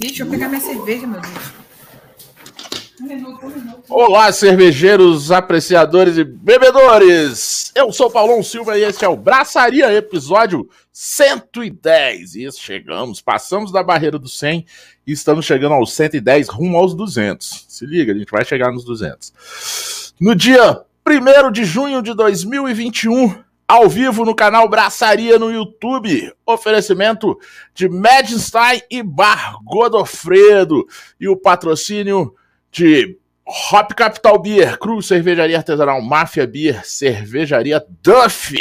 Deixa eu pegar minha cerveja, meu Deus. Olá, cervejeiros, apreciadores e bebedores! Eu sou Paulão Silva e este é o Braçaria, episódio 110. E chegamos, passamos da barreira do 100 e estamos chegando aos 110, rumo aos 200. Se liga, a gente vai chegar nos 200. No dia 1 de junho de 2021, ao vivo no canal Braçaria no YouTube. Oferecimento de Medstein e Bar Godofredo. E o patrocínio de Hop Capital Beer, Cruz Cervejaria Artesanal, Máfia Beer, Cervejaria Duff.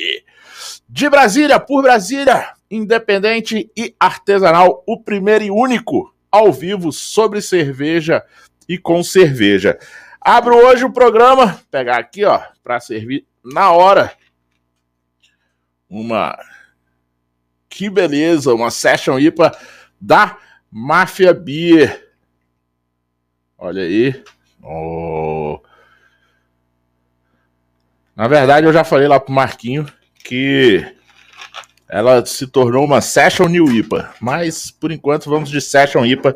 De Brasília, por Brasília, independente e artesanal, o primeiro e único ao vivo sobre cerveja e com cerveja. Abro hoje o programa, pegar aqui, ó, para servir na hora. Uma que beleza, uma session IPA da Máfia Beer. Olha aí. Oh. Na verdade, eu já falei lá pro Marquinho que ela se tornou uma Session New IPA. Mas, por enquanto, vamos de Session IPA.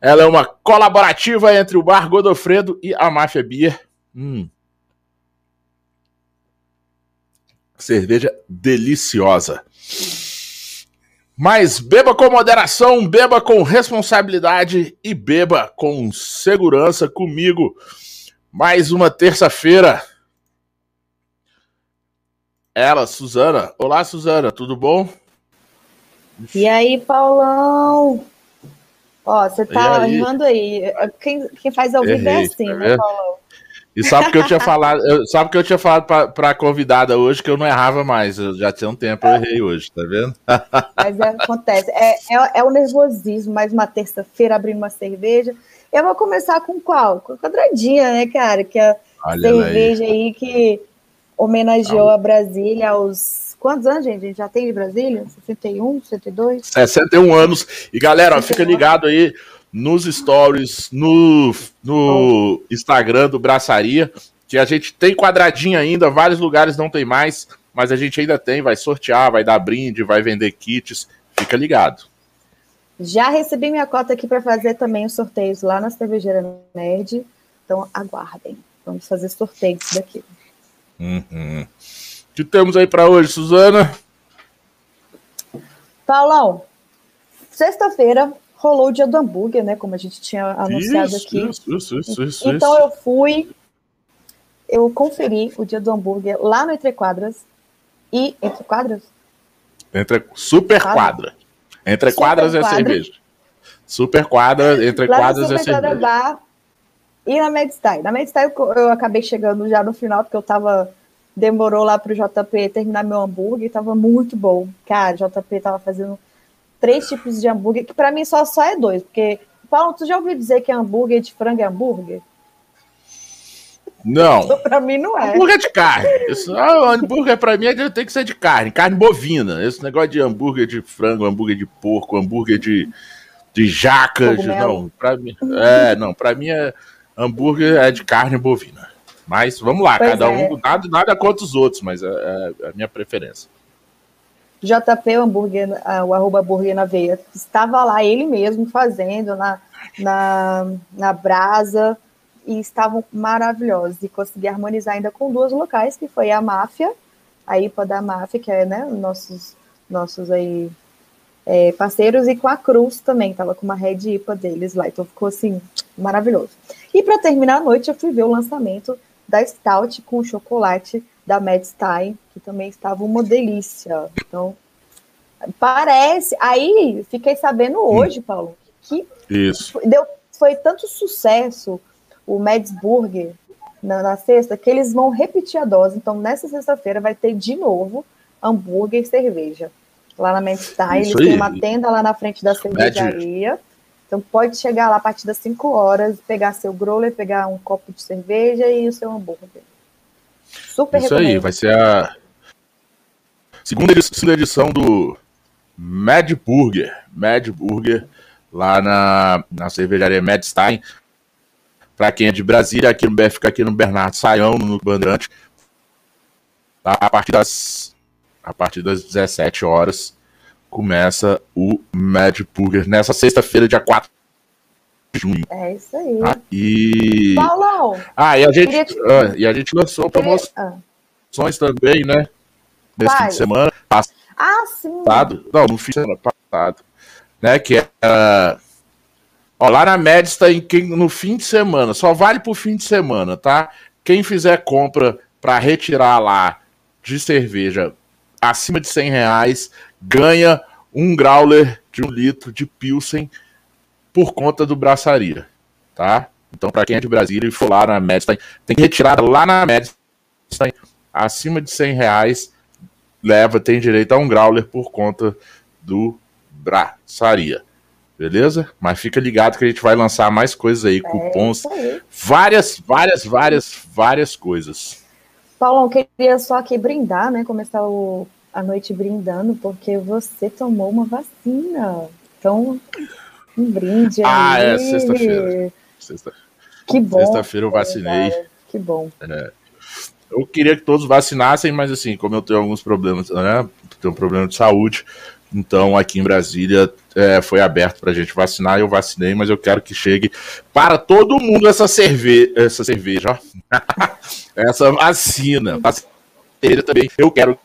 Ela é uma colaborativa entre o Bar Godofredo e a Máfia Beer. Hum. Cerveja deliciosa. Mas beba com moderação, beba com responsabilidade e beba com segurança comigo. Mais uma terça-feira. Ela, Suzana. Olá, Suzana, tudo bom? E aí, Paulão? Ó, você tá errando aí. Quem, quem faz ao vivo é assim, tá né, Paulão? E sabe que eu tinha falado, eu, sabe que eu tinha falado pra, pra convidada hoje que eu não errava mais. Eu já tinha um tempo, eu errei hoje, tá vendo? Mas é, acontece. É, é, é, o nervosismo, mais uma terça-feira abrindo uma cerveja. Eu vou começar com qual? Com a quadradinha, né, cara? Que é a cerveja aí. aí. que homenageou a Brasília aos. Quantos anos, gente? A gente já tem de Brasília? 61, 62? 61 anos. E galera, 61 fica ligado aí nos stories, no, no Instagram do Braçaria, que a gente tem quadradinho ainda, vários lugares não tem mais, mas a gente ainda tem, vai sortear, vai dar brinde, vai vender kits, fica ligado. Já recebi minha cota aqui para fazer também os sorteios lá na Cervejeira Nerd, então aguardem, vamos fazer sorteios daqui. Uhum. O que temos aí para hoje, Suzana? Paulão, sexta-feira rolou o dia do hambúrguer, né? Como a gente tinha anunciado isso, aqui. Isso, isso, isso, isso, então eu fui, eu conferi o dia do hambúrguer lá no Entre Quadras. E. Entre Quadras? Entre, super Quadra. Entre super Quadras é cerveja. Super Quadra, Entre lá Quadras é cerveja. Bar, e na Medstyle. Na Medstyle eu, eu acabei chegando já no final, porque eu tava demorou lá pro JP terminar meu hambúrguer, tava muito bom. Cara, o JP tava fazendo três tipos de hambúrguer, que para mim só, só é dois, porque, Paulo, tu já ouviu dizer que hambúrguer de frango é hambúrguer? Não. para mim não é. Hambúrguer de carne. Isso, ah, hambúrguer para mim é tem que ser de carne, carne bovina. Esse negócio de hambúrguer de frango, hambúrguer de porco, hambúrguer de, de jaca, de, não, para mim, é, não, para mim é hambúrguer é de carne bovina. Mas vamos lá, pois cada é. um, nada, nada contra os outros, mas é, é a minha preferência. JP Hambúrguer, o arroba hambúrguer na veia, estava lá ele mesmo fazendo na, na, na brasa e estavam maravilhosos e consegui harmonizar ainda com duas locais, que foi a Máfia, a IPA da Máfia, que é né, nossos, nossos aí é, parceiros, e com a Cruz também, estava com uma Red IPA deles lá, então ficou assim, maravilhoso. E para terminar a noite, eu fui ver o lançamento da Stout com chocolate da Medstein, que também estava uma delícia. Então, parece. Aí, fiquei sabendo hoje, hum. Paulo, que Isso. Deu, foi tanto sucesso o Medsburger na, na sexta que eles vão repetir a dose. Então, nessa sexta-feira vai ter de novo hambúrguer e cerveja. Lá na Medstein, eles têm uma tenda lá na frente da cervejaria. Então pode chegar lá a partir das 5 horas, pegar seu growler, pegar um copo de cerveja e o seu hambúrguer. Super Isso aí, vai ser a segunda edição, edição do Mad Burger. Mad Burger, lá na, na cervejaria Madstein. Para quem é de Brasília, aqui no BFK, aqui no Bernardo Saião, no Bandeirante. Tá? A partir das a partir das 17 horas começa o Mad Burger nessa sexta-feira, dia 4 junho. É isso aí. Tá? E. Paulão! Ah, e a gente, Queria te- ah, e a gente lançou queria- promoções ah. também, né? Nesse fim de semana Ah, sim. passado. Não, no fim de semana passado. Né? Que era. Ó, lá na média está em quem, no fim de semana. Só vale pro fim de semana, tá? Quem fizer compra para retirar lá de cerveja acima de 100 reais ganha um growler de um litro de Pilsen por conta do braçaria, tá? Então, para quem é de Brasília e for lá na Medstein, tem que retirar lá na Medstein acima de 100 reais, leva, tem direito a um growler por conta do braçaria. Beleza? Mas fica ligado que a gente vai lançar mais coisas aí, É cupons, aí. várias, várias, várias, várias coisas. Paulão, queria só aqui brindar, né? Começar o, a noite brindando, porque você tomou uma vacina. Então, um brinde Ah, aí. é, sexta-feira. Sexta- Que bom. Sexta-feira eu vacinei. cara. Que bom. Eu queria que todos vacinassem, mas assim, como eu tenho alguns problemas, né? Tenho um problema de saúde, então aqui em Brasília é, foi aberto pra gente vacinar, eu vacinei, mas eu quero que chegue para todo mundo essa, cerve essa cerveja, ó. essa vacina. Vacina também. Eu quero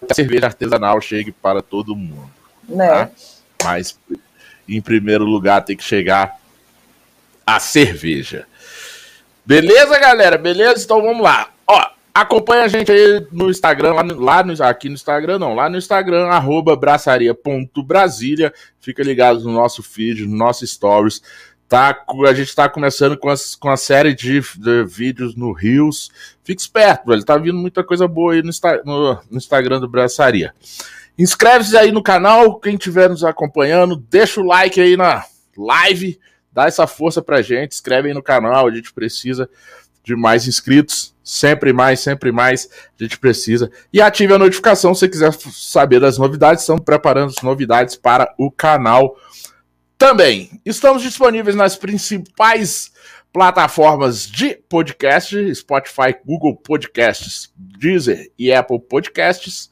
que a cerveja artesanal chegue para todo mundo. Né? Tá? Mas em primeiro lugar tem que chegar a cerveja. Beleza, galera? Beleza? Então vamos lá. Ó, acompanha a gente aí no Instagram, lá, no, lá no- aqui no Instagram, não, lá no Instagram, arroba braçaria.brasília. Fica ligado no nosso feed, no nosso stories. Tá, a gente tá começando com, as, com a série de, de vídeos no Rios. Fique esperto, velho. Tá vindo muita coisa boa aí no, no- no Instagram do Braçaria. Inscreve-se aí no canal, quem estiver nos acompanhando, deixa o like aí na live, dá essa força pra gente, inscreve aí no canal, a gente precisa de mais inscritos, sempre mais, sempre mais, a gente precisa. E ative a notificação se quiser saber das novidades, estamos preparando as novidades para o canal também. Estamos disponíveis nas principais plataformas de podcast, Spotify, Google Podcasts, Deezer e Apple Podcasts.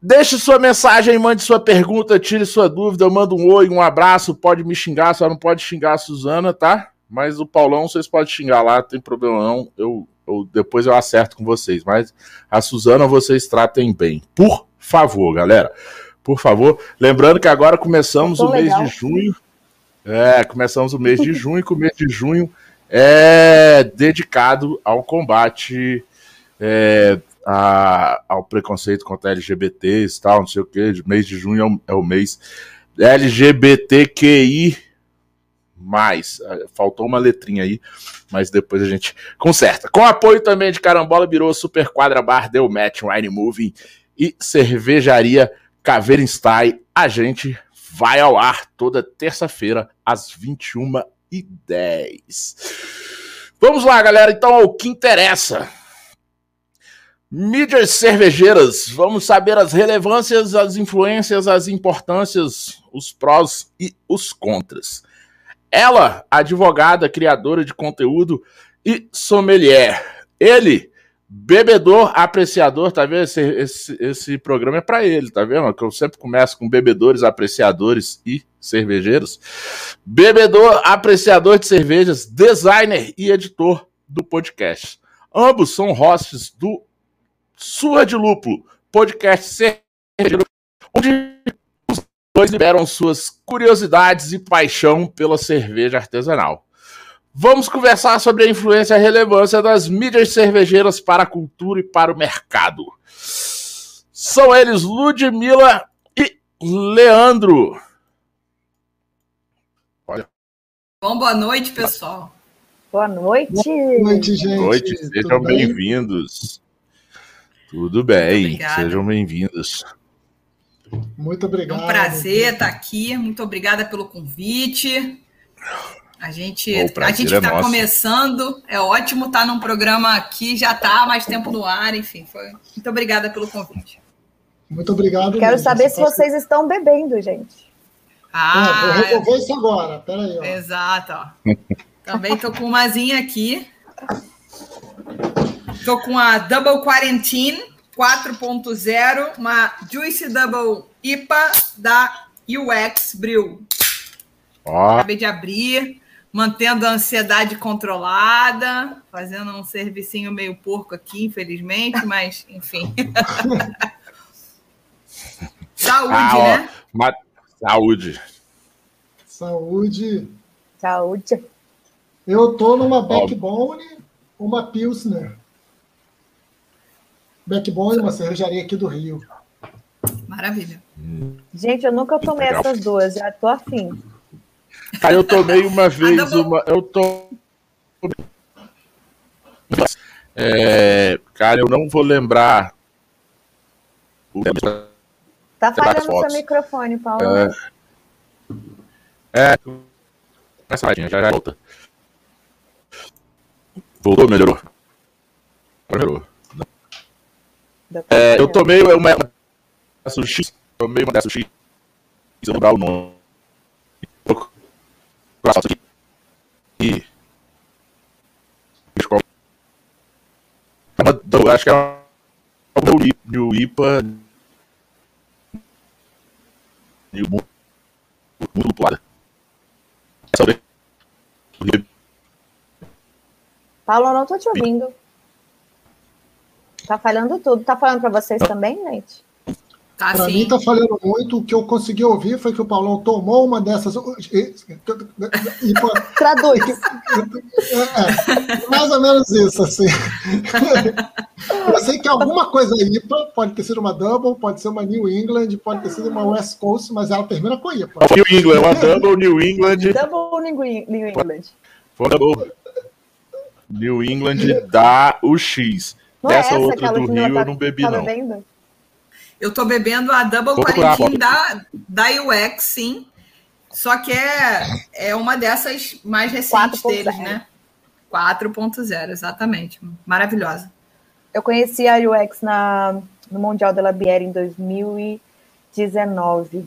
Deixe sua mensagem, mande sua pergunta, tire sua dúvida, manda um oi, um abraço, pode me xingar, só não pode xingar a Suzana, tá? Mas o Paulão vocês podem xingar lá, não tem problema não, eu, eu- depois eu acerto com vocês, mas a Suzana vocês tratem bem, por favor, galera, por favor. Lembrando que agora começamos o mês legal. de junho, é, começamos o mês de junho, que o mês de junho é dedicado ao combate é, a- ao preconceito contra LGBTs e tal, não sei o que. Mês de junho é o, é o mês LGBTQI. Mais, É, faltou uma letrinha aí, mas depois a gente conserta. Com apoio também de Carambola Birô, Super Quadra Bar, Deu Match, Wine Moving e Cervejaria Caveira Style, a gente vai ao ar toda terça-feira às 21h10. Vamos lá, galera, então ao que interessa. Mídias cervejeiras, vamos saber as relevâncias, as influências, as importâncias, os prós e os contras. Ela, advogada, criadora de conteúdo e sommelier. Ele, bebedor, apreciador, tá vendo? Esse, esse, esse programa é para ele, tá vendo? Que eu sempre começo com bebedores, apreciadores e cervejeiros. Bebedor, apreciador de cervejas, designer e editor do podcast. Ambos são hosts do Surra de Lúpulo, podcast cervejeiro, onde dois liberam suas curiosidades e paixão pela cerveja artesanal. Vamos conversar sobre a influência e a relevância das mídias cervejeiras para a cultura e para o mercado. São eles Ludmilla e Leandro. Bom, boa noite, pessoal. Boa noite. Boa noite, gente. Boa noite, Tudo sejam bem? bem-vindos. Tudo bem, obrigada. sejam bem-vindos. Muito É obrigado. um prazer estar aqui. Muito obrigada pelo convite. A gente a gente é está nosso. começando. É ótimo estar num programa aqui, já está há mais tempo no ar, enfim. Foi... Muito obrigada pelo convite. Muito obrigado. Quero mesmo. saber se Você tá- vocês estão bebendo, gente. Ah, vou Ah, resolver isso agora. Peraí, ó. exato. Ó. Também tô com umazinha aqui. Tô com a Double Quarantine 4.0, uma Juicy Double IPA da UX Brew. Ó. Acabei de abrir, mantendo a ansiedade controlada, fazendo um servicinho meio porco aqui, infelizmente, mas enfim. Saúde, ah, né? Ó, Saúde. Saúde. Saúde. Eu tô numa backbone, uma Pilsner. Backbone, uma cervejaria aqui do Rio. Maravilha. Gente, eu nunca tomei Legal. essas duas, já tô afim. Aí eu tomei uma vez uma. Eu tô. É, cara, eu não vou lembrar. Tá falhando seu microfone, Paulo. É. é essa já, já volta. Voltou, melhorou. Melhorou. É, eu tomei uma, sushi. Tomei uma sushi. Se eu lembrar o nome. E. Eu acho que é o New IPA. Muito lupulada. Paulo, eu não tô te ouvindo. Tá falhando tudo. Tá falando para vocês também, gente? Tá, para mim tá falhando muito. O que eu consegui ouvir foi que o Paulão tomou uma dessas. Traduz. É, mais ou menos isso, assim. Eu sei que alguma coisa IPA pode ter sido uma Double, pode ser uma New England, pode ter sido uma West Coast, mas ela termina com IPA. New England, uma Double New England. Double New England. Foi Double. New England dá o X. Não Dessa é outra do Rio tá, eu não bebi, tá não. Bebendo? Eu tô bebendo a Double Vou Quarantine da, da UX, sim. Só que é, é uma dessas mais recentes deles, né? 4.0, exatamente. Maravilhosa. Eu conheci a UX na, no Mundial de la Bière em 2019.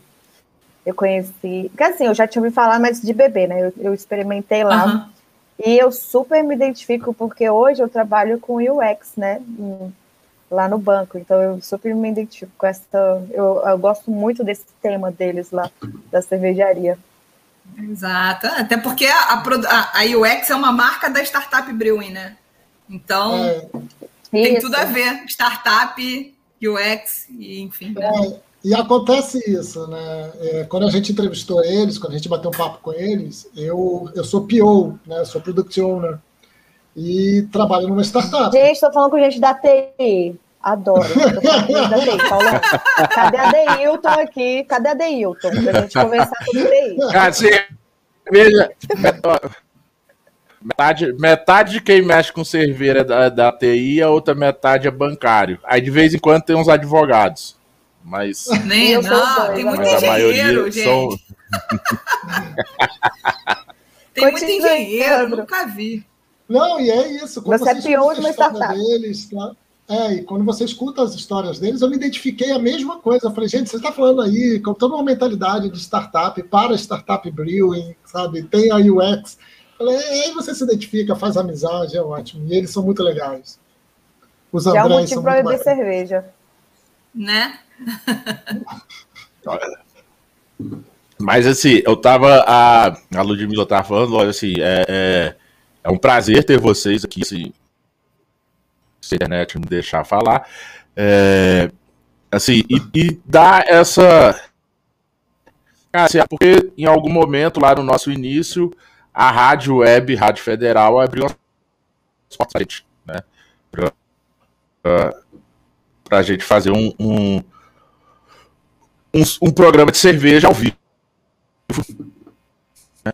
Eu conheci. Porque assim, eu já tinha ouvido falar, mas de bebê, né? Eu, eu experimentei lá. Uhum. E eu super me identifico, porque hoje eu trabalho com UX, né? Lá no banco. Então eu super me identifico com essa. Eu, eu gosto muito desse tema deles lá, da cervejaria. Exato. Até porque a, a, a UX é uma marca da Startup Brewing, né? Então, é. tem tudo a ver. Startup, UX, e enfim. Né? É. E acontece isso, né? É, quando a gente entrevistou eles, quando a gente bateu um papo com eles, eu, eu sou PO, né? Eu sou Product Owner. E trabalho numa startup. Gente, estou falando com gente da TI. Adoro. da TI, Paulão. Cadê a Deilton aqui? Cadê a Deilton? Pra gente conversar com o TI. Assim, veja, metade, metade de quem mexe com cerveja é da, da TI, a outra metade é bancário. Aí de vez em quando tem uns advogados. Mas. Nem, não, tem muito engenheiro, gente. São... tem muito engenheiro, nunca vi. Não, e é isso. Quando você, é pior de uma startup. Deles, tá? É, e quando você escuta as histórias deles, eu me identifiquei a mesma coisa. Eu falei, gente, você está falando aí com toda uma mentalidade de startup, para startup brewing, sabe? Tem a UX. Eu falei, é, aí você se identifica, faz amizade, é ótimo. E eles são muito legais. Os Andrés Já é um motivo para beber cerveja. Né? Mas assim, eu tava. A, a Ludmilla tava falando, olha assim, é, é, é, um prazer ter vocês aqui, assim, se a internet me deixar falar. É, assim, e, e dar essa. Assim, porque em algum momento lá no nosso início, a Rádio Web, Rádio Federal, abriu as portas, né? Pra, pra, pra gente fazer um, um um, um programa de cerveja ao vivo.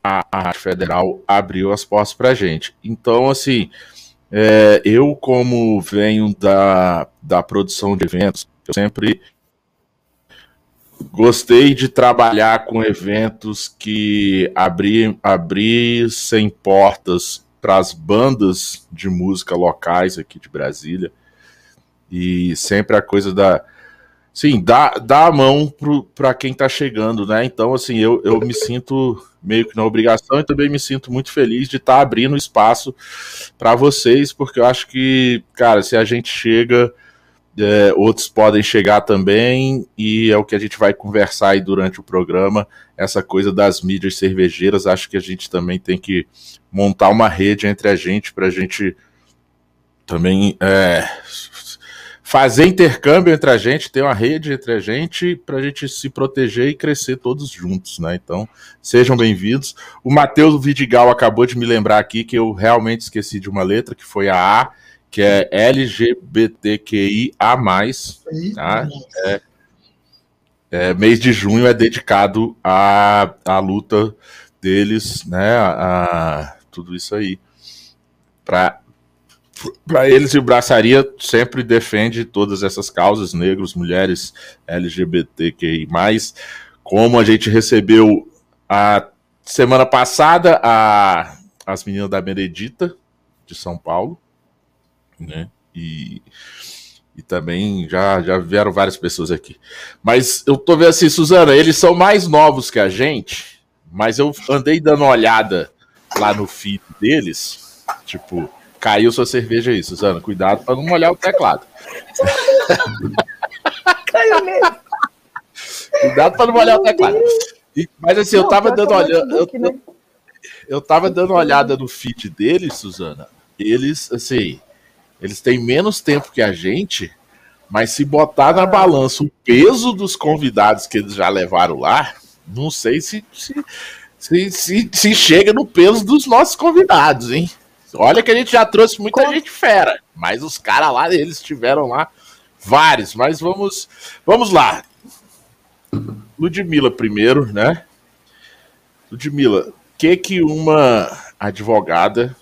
A, a Rádio Federal abriu as portas para gente. Então, assim, é, eu, como venho da, da produção de eventos, eu sempre gostei de trabalhar com eventos que abri, portas para as bandas de música locais aqui de Brasília. E sempre a coisa da, Sim, dá, dá a mão para quem está chegando, né? Então, assim, eu, eu me sinto meio que na obrigação e também me sinto muito feliz de estar tá abrindo espaço para vocês, porque eu acho que, cara, se a gente chega É, outros podem chegar também, e é o que a gente vai conversar aí durante o programa. Essa coisa das mídias cervejeiras, acho que a gente também tem que montar uma rede entre a gente para a gente também é, fazer intercâmbio entre a gente, ter uma rede entre a gente, para a gente se proteger e crescer todos juntos, né? Então, sejam bem-vindos. O Matheus Vidigal acabou de me lembrar aqui que eu realmente esqueci de uma letra, que foi a A que é LGBTQIA+, tá? É, é, mês de junho é dedicado à, à luta deles, né, a, a tudo isso aí. Para para eles e Braçaria sempre defende todas essas causas, negros, mulheres, LGBTQI+, como a gente recebeu a semana passada a, as meninas da Benedita, de São Paulo, né? E, e também já, já vieram várias pessoas aqui. Mas eu tô vendo assim, Suzana, eles são mais novos que a gente, mas eu andei dando uma olhada lá no feed deles, tipo, caiu sua cerveja aí, Suzana, cuidado para não molhar o teclado. caiu mesmo. Cuidado para não molhar o teclado. E, mas assim, não, eu tava dando olhada. Eu, né? eu tava dando uma olhada no feed deles, Suzana. Eles, assim, eles têm menos tempo que a gente, mas se botar na balança o peso dos convidados que eles já levaram lá, não sei se, se, se, se, se chega no peso dos nossos convidados, hein? Olha que a gente já trouxe muita Como? gente fera, mas os caras lá, eles tiveram lá vários, mas vamos, vamos lá. Ludmilla primeiro, né? Ludmilla, o que que uma advogada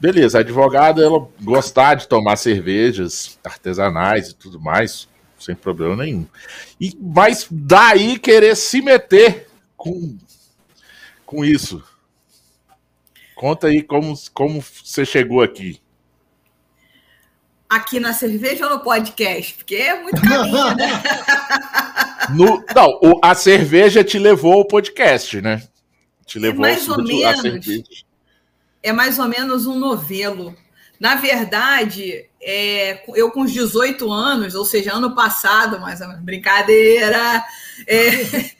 Beleza, a advogada, ela gostar de tomar cervejas artesanais e tudo mais, sem problema nenhum. E, mas daí querer se meter com, com isso. Conta aí como, como você chegou aqui. Aqui na cerveja ou no podcast? Porque é muito caminho, né? No, não, a cerveja te levou ao podcast, né? Te levou é mais ou menos. Cerveja é mais ou menos um novelo. Na verdade, é, eu com os 18 anos, ou seja, ano passado, mais ou menos, brincadeira, é,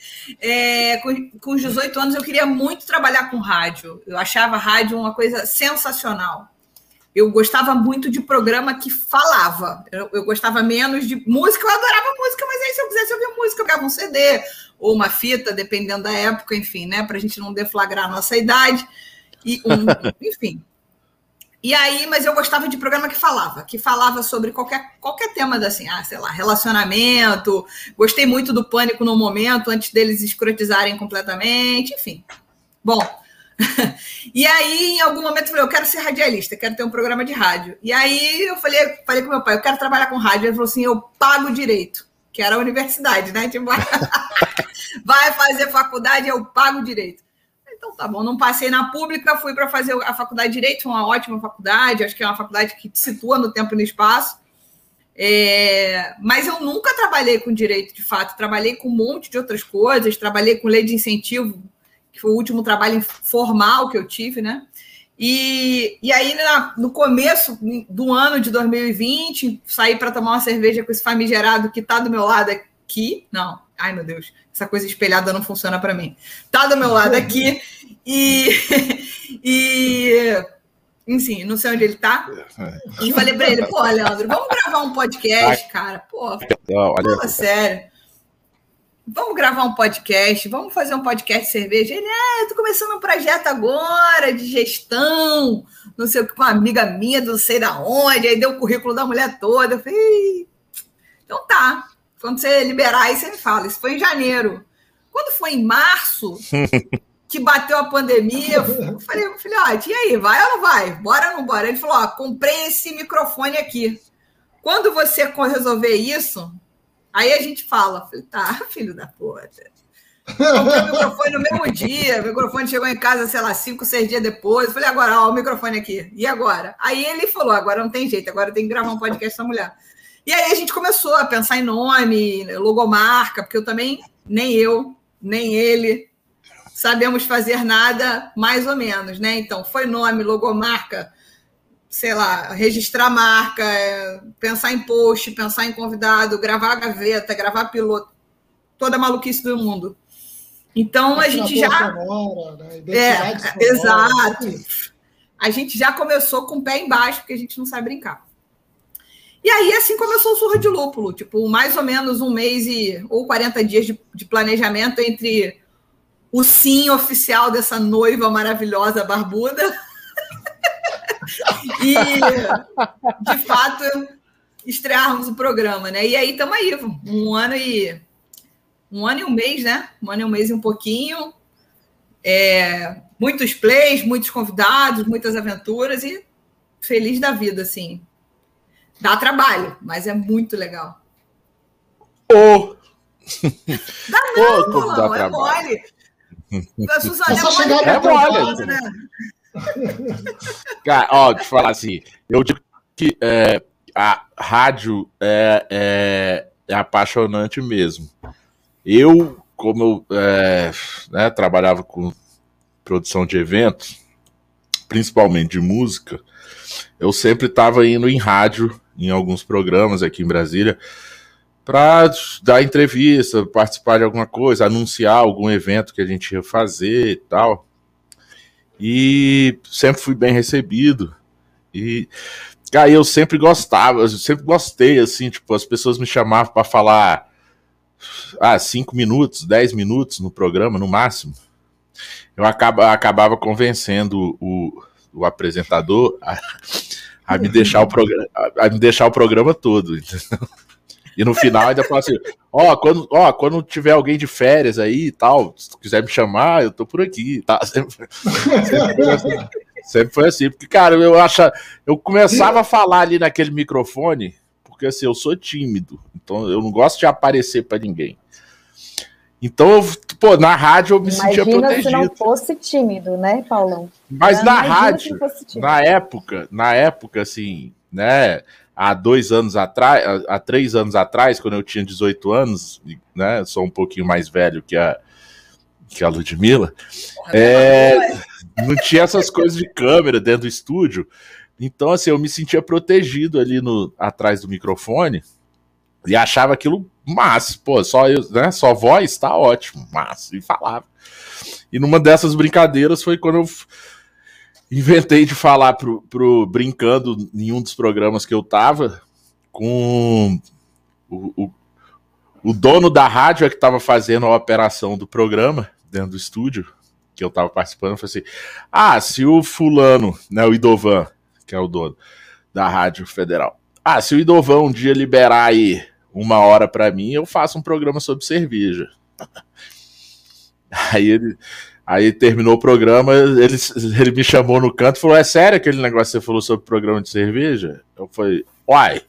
é, com, com os 18 anos eu queria muito trabalhar com rádio. Eu achava rádio uma coisa sensacional. Eu gostava muito de programa que falava. Eu, eu, gostava menos de música, eu adorava música, mas aí se eu quisesse ouvir música, eu pegava um CD ou uma fita, dependendo da época, enfim, né? Para a gente não deflagrar a nossa idade. E um, enfim. E aí, mas eu gostava de programa que falava, que falava sobre qualquer, qualquer tema assim, ah, sei lá, relacionamento. Gostei muito do pânico no momento, antes deles escrotizarem completamente, enfim. Bom. e aí, em algum momento, eu falei, eu quero ser radialista, quero ter um programa de rádio. E aí eu falei, falei com meu pai, eu quero trabalhar com rádio. Ele falou assim: eu pago direito, que era a universidade, né? Tipo, vai fazer faculdade, eu pago direito. Então tá bom, não passei na pública, fui para fazer a faculdade de Direito, uma ótima faculdade, acho que é uma faculdade que te situa no tempo e no espaço. É, mas eu nunca trabalhei com direito de fato, trabalhei com um monte de outras coisas, trabalhei com lei de incentivo, que foi o último trabalho formal que eu tive, né? E, e aí, na, no começo do ano de 2020, saí para tomar uma cerveja com esse famigerado que está do meu lado aqui. Não, ai meu Deus, essa coisa espelhada não funciona para mim. Tá do meu lado aqui e, e enfim, não sei onde ele tá. E falei para ele, pô, Leandro, vamos gravar um podcast, cara. Pô, fala sério. Vamos gravar um podcast, vamos fazer um podcast de cerveja. Ele, é, tô começando um projeto agora de gestão, não sei o que, com uma amiga minha, não sei da onde, aí deu o currículo da mulher toda. Eu falei, então tá. Quando você liberar aí, você me fala. Isso foi em janeiro. Quando foi em março, que bateu a pandemia, eu falei, filhote, e aí, vai ou não vai? Bora ou não bora? Ele falou: ó, comprei esse microfone aqui. Quando você resolver isso, aí a gente fala. falei, tá, filho da puta. Comprei o microfone no mesmo dia, o microfone chegou em casa, sei lá, cinco, seis dias depois. Eu falei, agora, ó, o microfone aqui. E agora? Aí ele falou: agora não tem jeito, agora tem que gravar um podcast com a mulher. E aí a gente começou a pensar em nome, logomarca, porque eu também, nem eu, nem ele, sabemos fazer nada mais ou menos, né? Então, foi nome, logomarca, sei lá, registrar marca, é, pensar em post, pensar em convidado, gravar a gaveta, gravar piloto, toda a maluquice do mundo. Então a gente já. Sonora, né? É, sonora, exato. A gente já começou com o pé embaixo, porque a gente não sabe brincar. E aí, assim começou o Surra de Lúpulo, tipo, mais ou menos um mês e, ou 40 dias de, de planejamento entre o sim oficial dessa noiva maravilhosa barbuda e, de fato, estrearmos o programa, né? E aí estamos aí, um ano e um ano e um mês, né? Um ano e um mês e um pouquinho. É, muitos plays, muitos convidados, muitas aventuras e feliz da vida, assim. Dá trabalho, mas é muito legal. Oh. Dá não, oh, não, é mole. A Suzana é, é mole. Né? Cara, ó, te falar assim, eu digo que é, a rádio é, é, é, apaixonante mesmo. Eu, como eu é, né, trabalhava com produção de eventos, principalmente de música, eu sempre estava indo em rádio em alguns programas aqui em Brasília para dar entrevista, participar de alguma coisa, anunciar algum evento que a gente ia fazer e tal. E sempre fui bem recebido. E aí eu sempre gostava, eu sempre gostei, assim, tipo, as pessoas me chamavam para falar ah, cinco minutos, dez minutos no programa, no máximo. Eu acaba, acabava convencendo o, o apresentador a, a me deixar o programa, a me deixar o programa todo. Entendeu? E no final ainda fala assim: ó, quando, ó, quando tiver alguém de férias aí e tal, se quiser me chamar, eu tô por aqui, tá? Sempre, sempre, foi, assim, sempre foi assim. Porque, cara, eu acho. Eu começava a falar ali naquele microfone, porque assim, eu sou tímido, então eu não gosto de aparecer para ninguém. Então, eu, pô, na rádio eu me Imagina sentia protegido. se não fosse tímido, né, Paulão? Mas na rádio, na época, na época, assim, né, há dois anos atrás, há três anos atrás, quando eu tinha 18 anos, né, sou um pouquinho mais velho que a, que a Ludmilla, é, não tinha essas coisas de câmera dentro do estúdio, então, assim, eu me sentia protegido ali no, atrás do microfone, e achava aquilo massa, pô, só, né, só voz tá ótimo, massa, e falava. E numa dessas brincadeiras foi quando eu inventei de falar pro, pro brincando em um dos programas que eu tava com o, o, o dono da rádio é que tava fazendo a operação do programa dentro do estúdio que eu tava participando, eu falei assim: "Ah, se o fulano, né, o Idovan, que é o dono da Rádio Federal. Ah, se o Idovan um dia liberar aí uma hora para mim, eu faço um programa sobre cerveja. Aí ele, aí terminou o programa, ele, ele me chamou no canto e falou: É sério aquele negócio que você falou sobre programa de cerveja? Eu falei: Uai,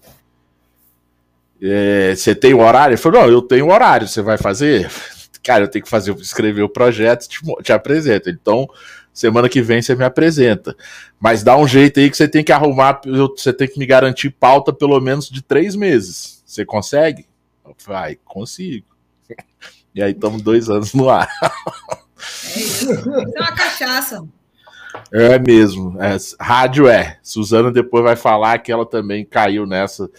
é, você tem um horário? Ele falou: Não, eu tenho um horário, você vai fazer? Cara, eu tenho que fazer, escrever o projeto te, te apresento. Então, semana que vem você me apresenta. Mas dá um jeito aí que você tem que arrumar, você tem que me garantir pauta pelo menos de três meses. Você consegue? Vai, consigo. E aí estamos dois anos no ar. É isso. É uma cachaça. É mesmo. É, rádio é. Suzana depois vai falar que ela também caiu nessa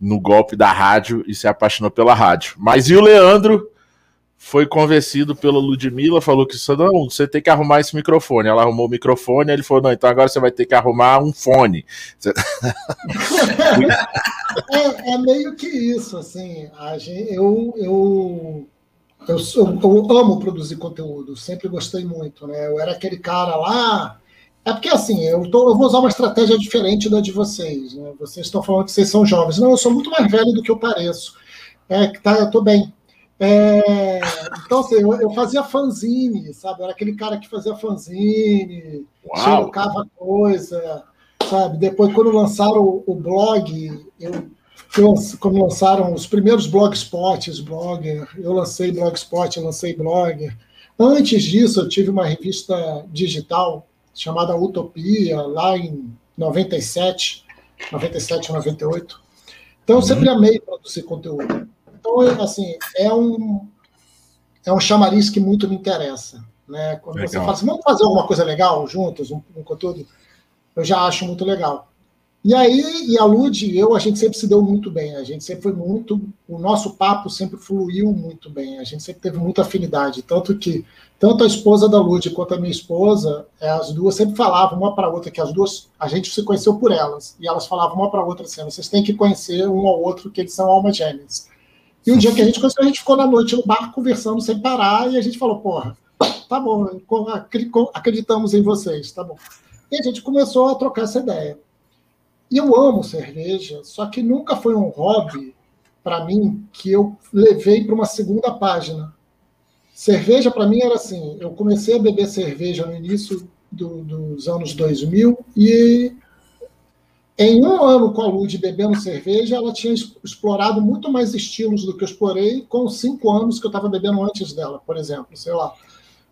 no golpe da rádio e se apaixonou pela rádio. Mas e o Leandro? Foi convencido pela Ludmilla, falou que não, você tem que arrumar esse microfone. Ela arrumou o microfone, ele falou: não, então agora você vai ter que arrumar um fone. é, é, meio que isso, assim. Gente, eu, eu, eu, eu, amo produzir conteúdo, sempre gostei muito, né? Eu era aquele cara lá. É porque assim, eu, tô, eu vou usar uma estratégia diferente da de vocês. Né? Vocês estão falando que vocês são jovens. Não, eu sou muito mais velho do que eu pareço. É, tá, eu tô bem. É, então, assim, eu, eu, fazia fanzine, sabe? Eu era aquele cara que fazia fanzine, xerocava coisa, sabe? Depois, quando lançaram o, o blog, eu, eu, quando lançaram os primeiros blogspots, blogger, eu lancei blogspot, eu lancei blogger. Antes disso, eu tive uma revista digital chamada Utopia, lá em 97, 97, 98. Então, eu sempre uhum. amei produzir conteúdo. Então, assim, é um, é um chamariz que muito me interessa. Né? Quando legal. você fala assim, vamos fazer alguma coisa legal juntos, um, um conteúdo, eu já acho muito legal. E aí, e a Lud e eu, a gente sempre se deu muito bem, a gente sempre foi muito, o nosso papo sempre fluiu muito bem, a gente sempre teve muita afinidade, tanto que tanto a esposa da Lud quanto a minha esposa, é, as duas sempre falavam uma para outra que as duas, a gente se conheceu por elas, e elas falavam uma para outra assim, vocês têm que conhecer um ao outro que eles são almas gêmeas. E um dia que a gente conheceu, a gente ficou na noite no bar conversando sem parar, e a gente falou, porra, tá bom, acreditamos em vocês, tá bom. E a gente começou a trocar essa ideia. E eu amo cerveja, só que nunca foi um hobby para mim que eu levei para uma segunda página. Cerveja para mim era assim, eu comecei a beber cerveja no início do, dos anos 2000 e em um ano com a Lud bebendo cerveja, ela tinha explorado muito mais estilos do que eu explorei com cinco anos que eu estava bebendo antes dela, por exemplo, sei lá.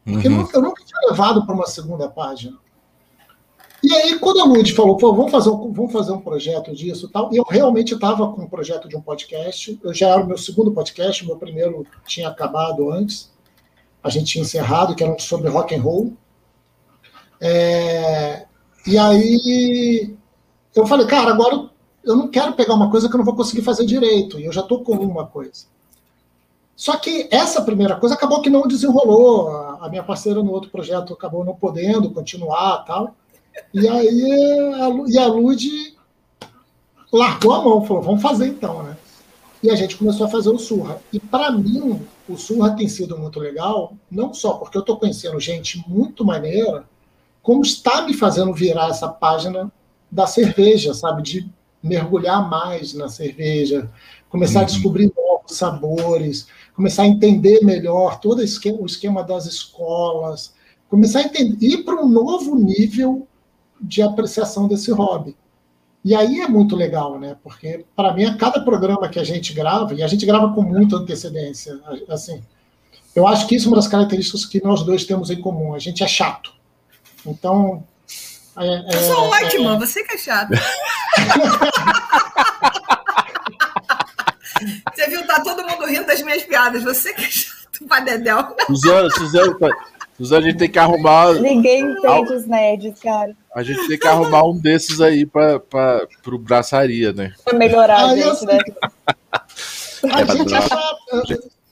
Porque uhum. eu nunca tinha levado para uma segunda página. E aí, quando a Lud falou, Pô, vamos, fazer um, vamos fazer um projeto disso tal, e eu realmente estava com um projeto de um podcast, eu já era o meu segundo podcast, o meu primeiro tinha acabado antes, a gente tinha encerrado, que era sobre rock and roll. É, e aí eu falei, cara, agora eu não quero pegar uma coisa que eu não vou conseguir fazer direito, e eu já estou com uma coisa. Só que essa primeira coisa acabou que não desenrolou. A minha parceira no outro projeto acabou não podendo continuar tal. E aí e a Lud largou a mão, falou, vamos fazer então, né? E a gente começou a fazer o Surra. E para mim, o Surra tem sido muito legal, não só porque eu estou conhecendo gente muito maneira, como está me fazendo virar essa página da cerveja, sabe? De mergulhar mais na cerveja, começar uhum. a descobrir novos sabores, começar a entender melhor todo o esquema, o esquema das escolas, começar a entender, ir para um novo nível de apreciação desse hobby. E aí é muito legal, né? Porque, para mim, a cada programa que a gente grava, e a gente grava com muita antecedência, assim, eu acho que isso é uma das características que nós dois temos em comum. A gente é chato. Então. É, eu sou é, ótima, é, você que é chato. você viu, tá todo mundo rindo das minhas piadas. Você que é chato, padedel. Suzana, Suzana, Suzana, a gente tem que arrumar. Ninguém entende os nerds, cara. A gente tem que arrumar um desses aí para o braçaria, né? Pra melhorar a gente, né? A gente acha...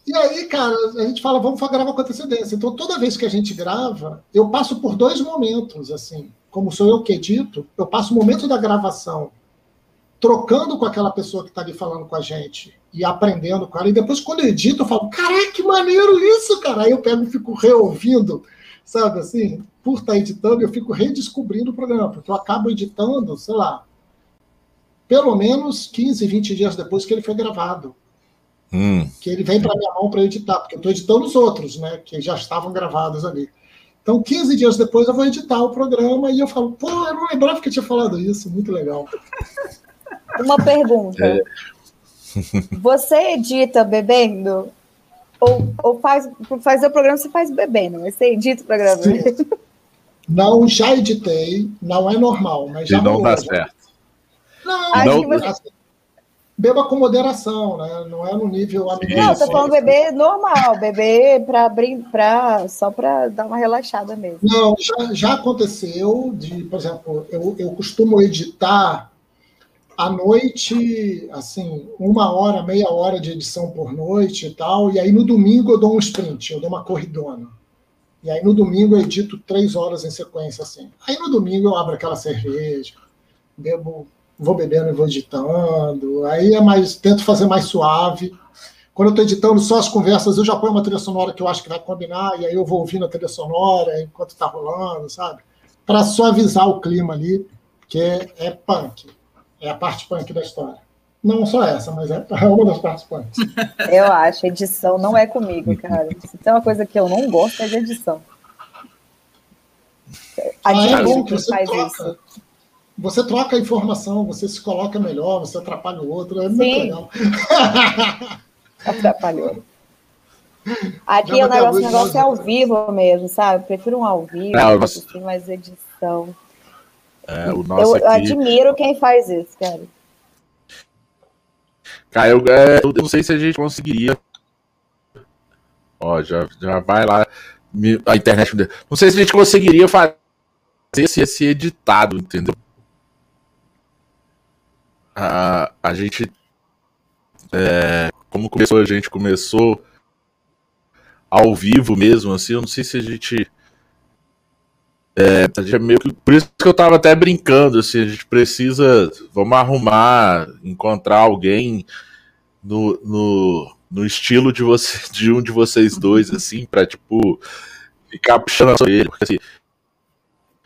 E aí, cara, a gente fala, vamos gravar com antecedência. Então, toda vez que a gente grava, eu passo por dois momentos, assim. Como sou eu que edito, eu passo o momento da gravação trocando com aquela pessoa que está ali falando com a gente e aprendendo com ela. E depois, quando eu edito, eu falo, caraca, que maneiro isso, cara. Aí eu pego e fico reouvindo, sabe assim? Por estar tá editando, eu fico redescobrindo o programa, porque eu acabo editando, sei lá, pelo menos 15, 20 dias depois que ele foi gravado. Hum. Que ele vem para minha mão para editar, porque eu estou editando os outros, né? Que já estavam gravados ali. Então, 15 dias depois, eu vou editar o programa e eu falo, pô, eu não lembrava que eu tinha falado isso, muito legal. Uma pergunta. É. Você edita bebendo? Ou, ou faz fazer o programa você faz bebendo, mas você edita o programa? Sim. Não, já editei, não é normal, mas já. E não dá certo. Não, não você... beba com moderação, né? Não é no nível amigo. Não, tô falando beber normal, beber para abrir, para só para dar uma relaxada mesmo. Não, já, já aconteceu de, por exemplo, eu, eu costumo editar à noite, assim, uma hora, meia hora de edição por noite e tal, e aí no domingo eu dou um sprint, eu dou uma corridona. E aí no domingo eu edito três horas em sequência, assim. Aí no domingo eu abro aquela cerveja, bebo, vou bebendo e vou editando, aí é mais, tento fazer mais suave. Quando eu estou editando só as conversas, eu já ponho uma trilha sonora que eu acho que vai combinar, e aí eu vou ouvindo a trilha sonora enquanto está rolando, sabe? Para suavizar o clima ali, que é, é punk. É a parte punk da história. Não só essa, mas é uma das partes punk. Eu acho, edição não é comigo, cara. Se tem uma coisa que eu não gosto é de edição. A ah, é bom que faz isso. Você troca a informação, você se coloca melhor, você atrapalha o outro, é Sim. muito legal. Atrapalhou. Aqui o negócio, o negócio é ao vivo mesmo, sabe? Prefiro um ao vivo, é, mas... mais edição. É, o nosso eu, aqui... admiro quem faz isso, cara. Cara, eu, é, eu não sei se a gente conseguiria. Ó, já, já vai lá. A internet. Não sei se a gente conseguiria fazer esse, esse editado, entendeu? A, a gente. É, como começou, a gente começou ao vivo mesmo, assim, eu não sei se a gente. É, a gente é meio que, por isso que eu tava até brincando, assim, a gente precisa. Vamos arrumar, encontrar alguém no, no, no estilo de, você, de um de vocês dois, assim, pra, tipo, ficar puxando a ele, porque assim.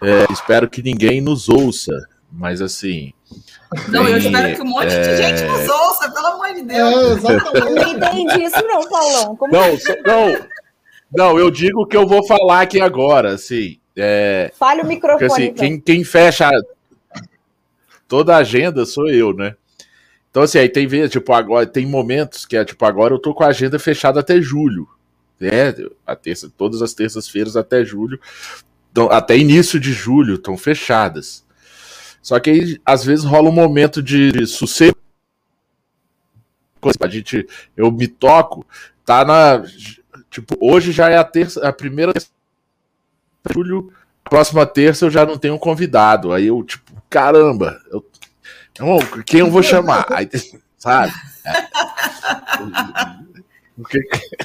É, espero que ninguém nos ouça, mas assim. Não, eu espero que um monte é... de gente nos ouça, pelo amor de Deus. É, exatamente. Eu não entendi isso, não, Paulão. Como não, não, não, eu digo que eu vou falar aqui agora, assim. É, Fale o microfone. Porque, assim, então. quem, quem fecha toda a agenda sou eu, né? Então, assim, aí tem vezes, tipo, agora tem momentos que é tipo, agora eu tô com a agenda fechada até julho. É, a terça, todas as terças-feiras até julho. Então, até início de julho estão fechadas. Só que aí, às vezes, rola um momento de, de sossego. A gente, eu me toco, tá na. Tipo, hoje já é a terça, a primeira terça de julho, próxima terça eu já não tenho convidado. Aí eu, tipo, caramba, eu, quem eu vou chamar? Aí, sabe? É.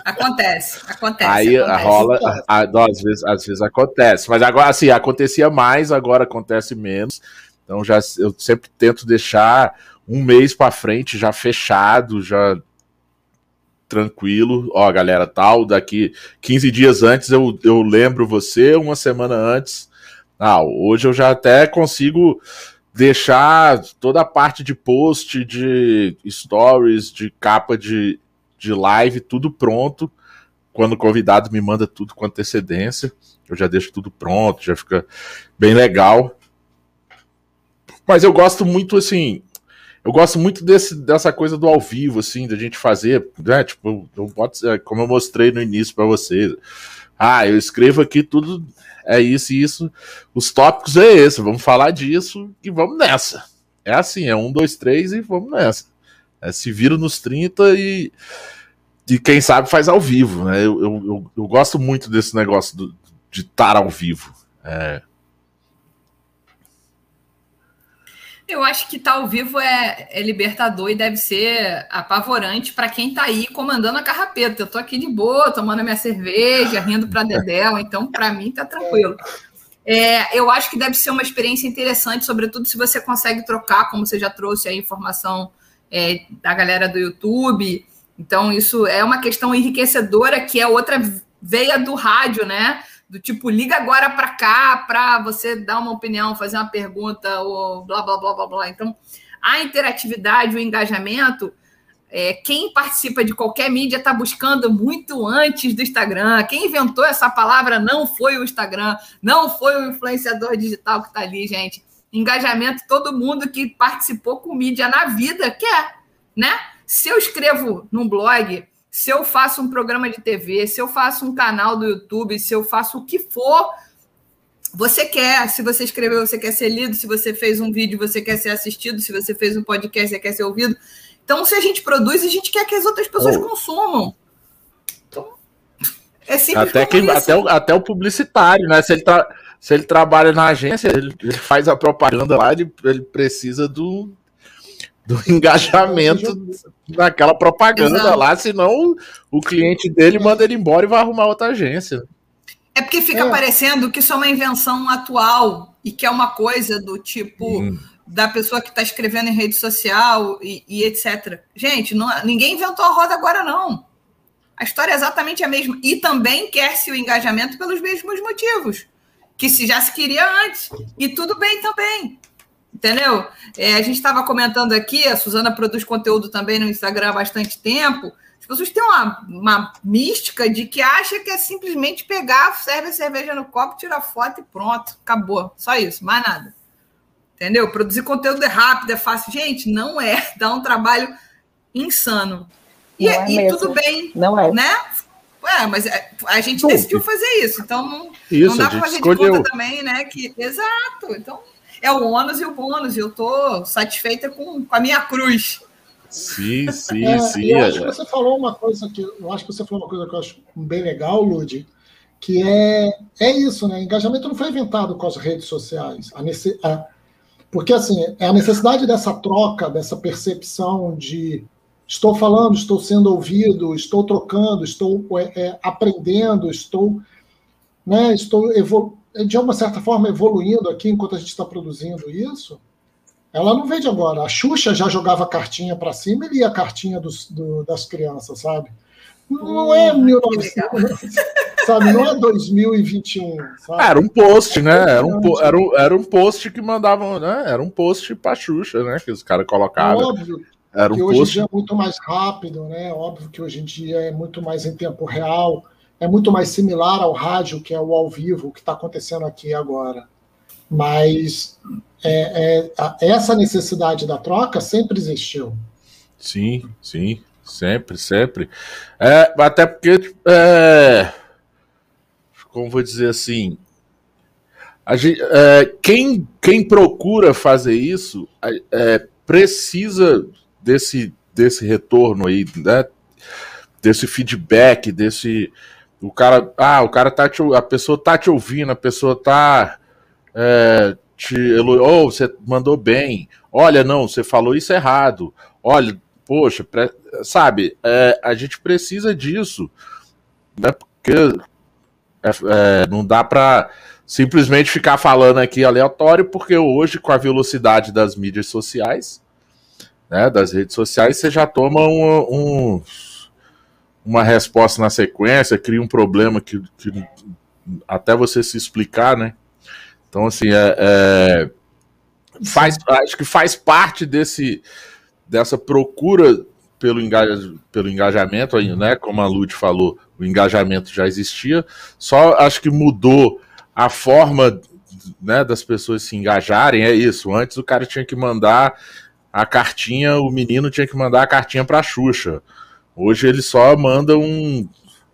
Acontece, acontece. Aí acontece. rola, a, a, às, vezes, às vezes acontece, mas agora assim, acontecia mais, agora acontece menos. Então já eu sempre tento deixar um mês para frente já fechado, já tranquilo. Ó, galera, tal, daqui 15 dias antes eu, eu lembro você, uma semana antes. Ah, hoje eu já até consigo deixar toda a parte de post, de stories, de capa de, de live, tudo pronto. Quando o convidado me manda tudo com antecedência, eu já deixo tudo pronto, já fica bem legal. Mas eu gosto muito, assim, eu gosto muito desse, dessa coisa do ao vivo, assim, da gente fazer, né? Tipo, eu, como eu mostrei no início para vocês. Ah, eu escrevo aqui tudo, é isso e isso. Os tópicos é esse, vamos falar disso e vamos nessa. É assim, é um, dois, três e vamos nessa. É, se vira nos 30 e, e quem sabe faz ao vivo, né? Eu, eu, eu, eu gosto muito desse negócio do, de estar ao vivo. É. Eu acho que estar tá ao vivo é, é, libertador e deve ser apavorante para quem está aí comandando a carrapeta. Eu estou aqui de boa, tomando minha cerveja, rindo para Dedéu, então para mim tá tranquilo. É, eu acho que deve ser uma experiência interessante, sobretudo se você consegue trocar, como você já trouxe a informação é, da galera do YouTube. Então, isso é uma questão enriquecedora, que é outra veia do rádio, né? Do tipo, liga agora para cá para você dar uma opinião, fazer uma pergunta, ou blá, blá, blá, blá, blá. Então, a interatividade, o engajamento, é, quem participa de qualquer mídia está buscando muito antes do Instagram. Quem inventou essa palavra não foi o Instagram, não foi o influenciador digital que está ali, gente engajamento, todo mundo que participou com mídia na vida quer, né? Se eu escrevo num blog, se eu faço um programa de TV, se eu faço um canal do YouTube, se eu faço o que for, você quer, se você escreveu, você quer ser lido, se você fez um vídeo, você quer ser assistido, se você fez um podcast, você quer ser ouvido. Então, se a gente produz, a gente quer que as outras pessoas oh. consumam. Então, é simples até, que, até, o, até o publicitário, né? Se ele tá se ele trabalha na agência, ele, ele faz a propaganda lá, ele, ele precisa do, do engajamento daquela propaganda Exato. lá, senão o cliente dele manda ele embora e vai arrumar outra agência. É porque fica é. parecendo que isso é uma invenção atual e que é uma coisa do tipo hum. da pessoa que está escrevendo em rede social e, e etc. Gente, não, ninguém inventou a roda agora, não. A história é exatamente a mesma. E também quer-se o engajamento pelos mesmos motivos que se já se queria antes. E tudo bem também. Entendeu? É, a gente estava comentando aqui, a Suzana produz conteúdo também no Instagram há bastante tempo. As pessoas têm uma, uma mística de que acha que é simplesmente pegar, serve a cerveja no copo, tira foto e pronto, acabou. Só isso, mais nada. Entendeu? Produzir conteúdo é rápido, é fácil. Gente, não é. Dá um trabalho insano. E, é e tudo bem. Não é. Né? Ué, mas é, a gente decidiu fazer isso, então não, isso, não dá para fazer escolheu. de conta também, né? Que, exato, então é o ônus e o bônus, e eu tô satisfeita com, com a minha cruz. Sim, sim, é, sim. Eu acho que você falou uma coisa que eu acho que você falou uma coisa que eu acho bem legal, Lud, que é, é isso, né? Engajamento não foi inventado com as redes sociais. A, a, Porque, assim, é a necessidade dessa troca, dessa percepção de estou falando, estou sendo ouvido, estou trocando, estou é, é, aprendendo, estou, né, estou de uma certa forma evoluindo aqui enquanto a gente está produzindo isso. Ela não vem de agora. A Xuxa já jogava cartinha para cima e lia a cartinha dos, do, das crianças, sabe? Não é 1900, sabe? Não é 2021. Sabe? Era um post, né? Era um, era um, era um post que mandavam, né? Era um post pra Xuxa, né? Que os caras colocavam. É óbvio era um que hoje post... em dia é muito mais rápido, né? Óbvio que hoje em dia é muito mais em tempo real, é muito mais similar ao rádio, que é o ao vivo, que está acontecendo aqui agora. Mas é, é, essa necessidade da troca sempre existiu. Sim, sim. Sempre, sempre. É, até porque, é, como vou dizer assim, gente, é, quem, quem procura fazer isso é, precisa desse, desse retorno aí, né? Desse feedback, desse. O cara. Ah, o cara tá te, A pessoa tá te ouvindo, a pessoa tá. É, te oh, você mandou bem. Olha, não, você falou isso errado. Olha, poxa, sabe, é, a gente precisa disso, né? Porque é, é, não dá para simplesmente ficar falando aqui aleatório, porque hoje, com a velocidade das mídias sociais, né, das redes sociais, você já toma um, um, uma resposta na sequência, cria um problema que, que, até você se explicar, né? Então, assim, é, é faz, acho que faz parte desse dessa procura pelo, engaja, pelo engajamento, né? Como a Lud falou, o engajamento já existia, só acho que mudou a forma né, das pessoas se engajarem, é isso. Antes o cara tinha que mandar a cartinha, o menino tinha que mandar a cartinha para a Xuxa. Hoje ele só manda um,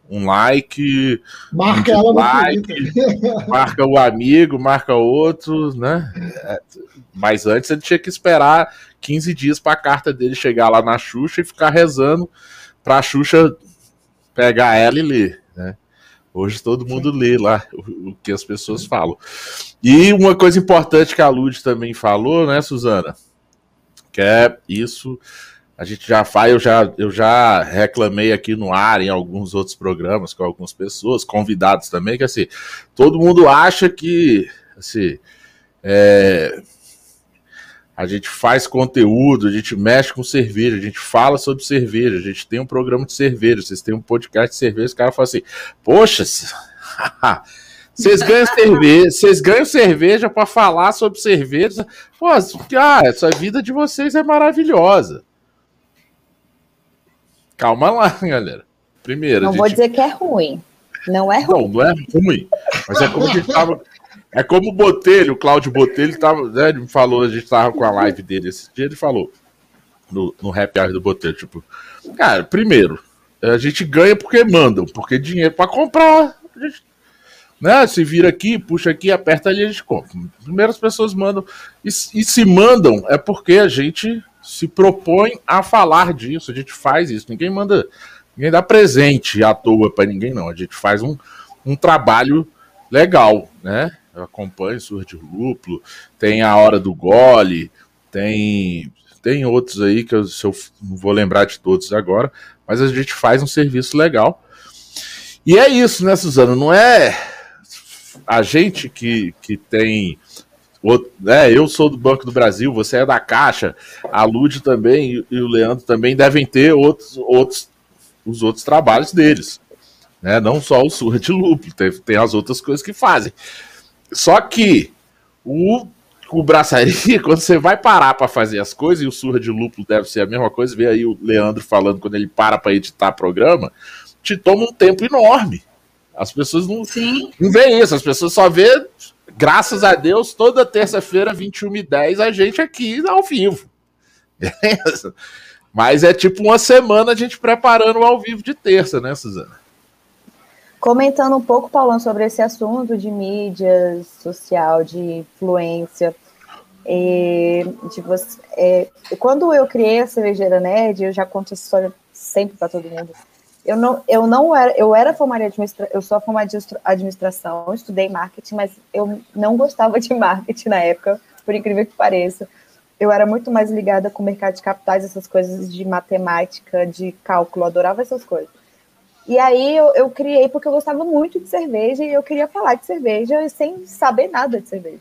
um like, marca um ela like, marca o amigo, marca outro, né? Mas antes ele tinha que esperar 15 dias para a carta dele chegar lá na Xuxa e ficar rezando para a Xuxa pegar ela e ler, né? Hoje todo mundo lê lá o, o, que as pessoas falam. E uma coisa importante que a Lud também falou, né, Suzana? que é isso. A gente já faz, eu já, eu já reclamei aqui no ar em alguns outros programas com algumas pessoas, convidados também, que assim, todo mundo acha que assim, é, a gente faz conteúdo, a gente mexe com cerveja, a gente fala sobre cerveja, a gente tem um programa de cerveja, vocês têm um podcast de cerveja, os caras falam assim, poxa, Vocês ganham cerveja, vocês ganham cerveja para falar sobre cerveja. Pô, ah, essa vida de vocês é maravilhosa. Calma lá, galera. Primeiro. Não gente... vou dizer que é ruim. Não é ruim. Não, não é ruim. Mas é como a gente tava. É como o Botelho, o Cláudio Botelho tava, né, ele me falou, a gente tava com a live dele esse dia, ele falou no, no happy hour do Botelho, tipo, cara, primeiro, a gente ganha porque mandam, porque dinheiro para comprar, a gente né? Se vira aqui, puxa aqui, aperta ali, a gente compra. Primeiro as pessoas mandam. E, e, se mandam é porque a gente se propõe a falar disso, a gente faz isso. Ninguém manda, ninguém dá presente à toa para ninguém, não. A gente faz um, um trabalho legal, né? Eu acompanho Surra de Lúpulo, tem a Hora do Gole, tem, tem outros aí que eu, eu não vou lembrar de todos agora, mas a gente faz um serviço legal. E é isso, né, Suzano? Não é a gente que, que tem. Né, eu sou do Banco do Brasil, você é da Caixa, a Lud também e, e o Leandro também devem ter outros, outros, os outros trabalhos deles. Né? Não só o surra de lúpulo, tem, tem as outras coisas que fazem. Só que o, o braçaria, quando você vai parar para fazer as coisas, e o surra de lúpulo deve ser a mesma coisa, vê aí o Leandro falando quando ele para para editar programa, te toma um tempo enorme. As pessoas não, Sim. não veem isso, as pessoas só vê, graças a Deus, toda terça-feira, 21 e 10, a gente aqui ao vivo. Mas é tipo uma semana a gente preparando ao vivo de terça, né, Suzana? Comentando um pouco, Paulão, sobre esse assunto de mídia social, de influência. É, de você, é, quando eu criei a Cervejeira Nerd, eu já conto essa história sempre para todo mundo eu não, eu não era, eu era formada em administração, eu sou formada de administração, estudei marketing, mas eu não gostava de marketing na época, por incrível que pareça. Eu era muito mais ligada com o mercado de capitais, essas coisas de matemática, de cálculo, adorava essas coisas. E aí eu, eu criei porque eu gostava muito de cerveja e eu queria falar de cerveja sem saber nada de cerveja.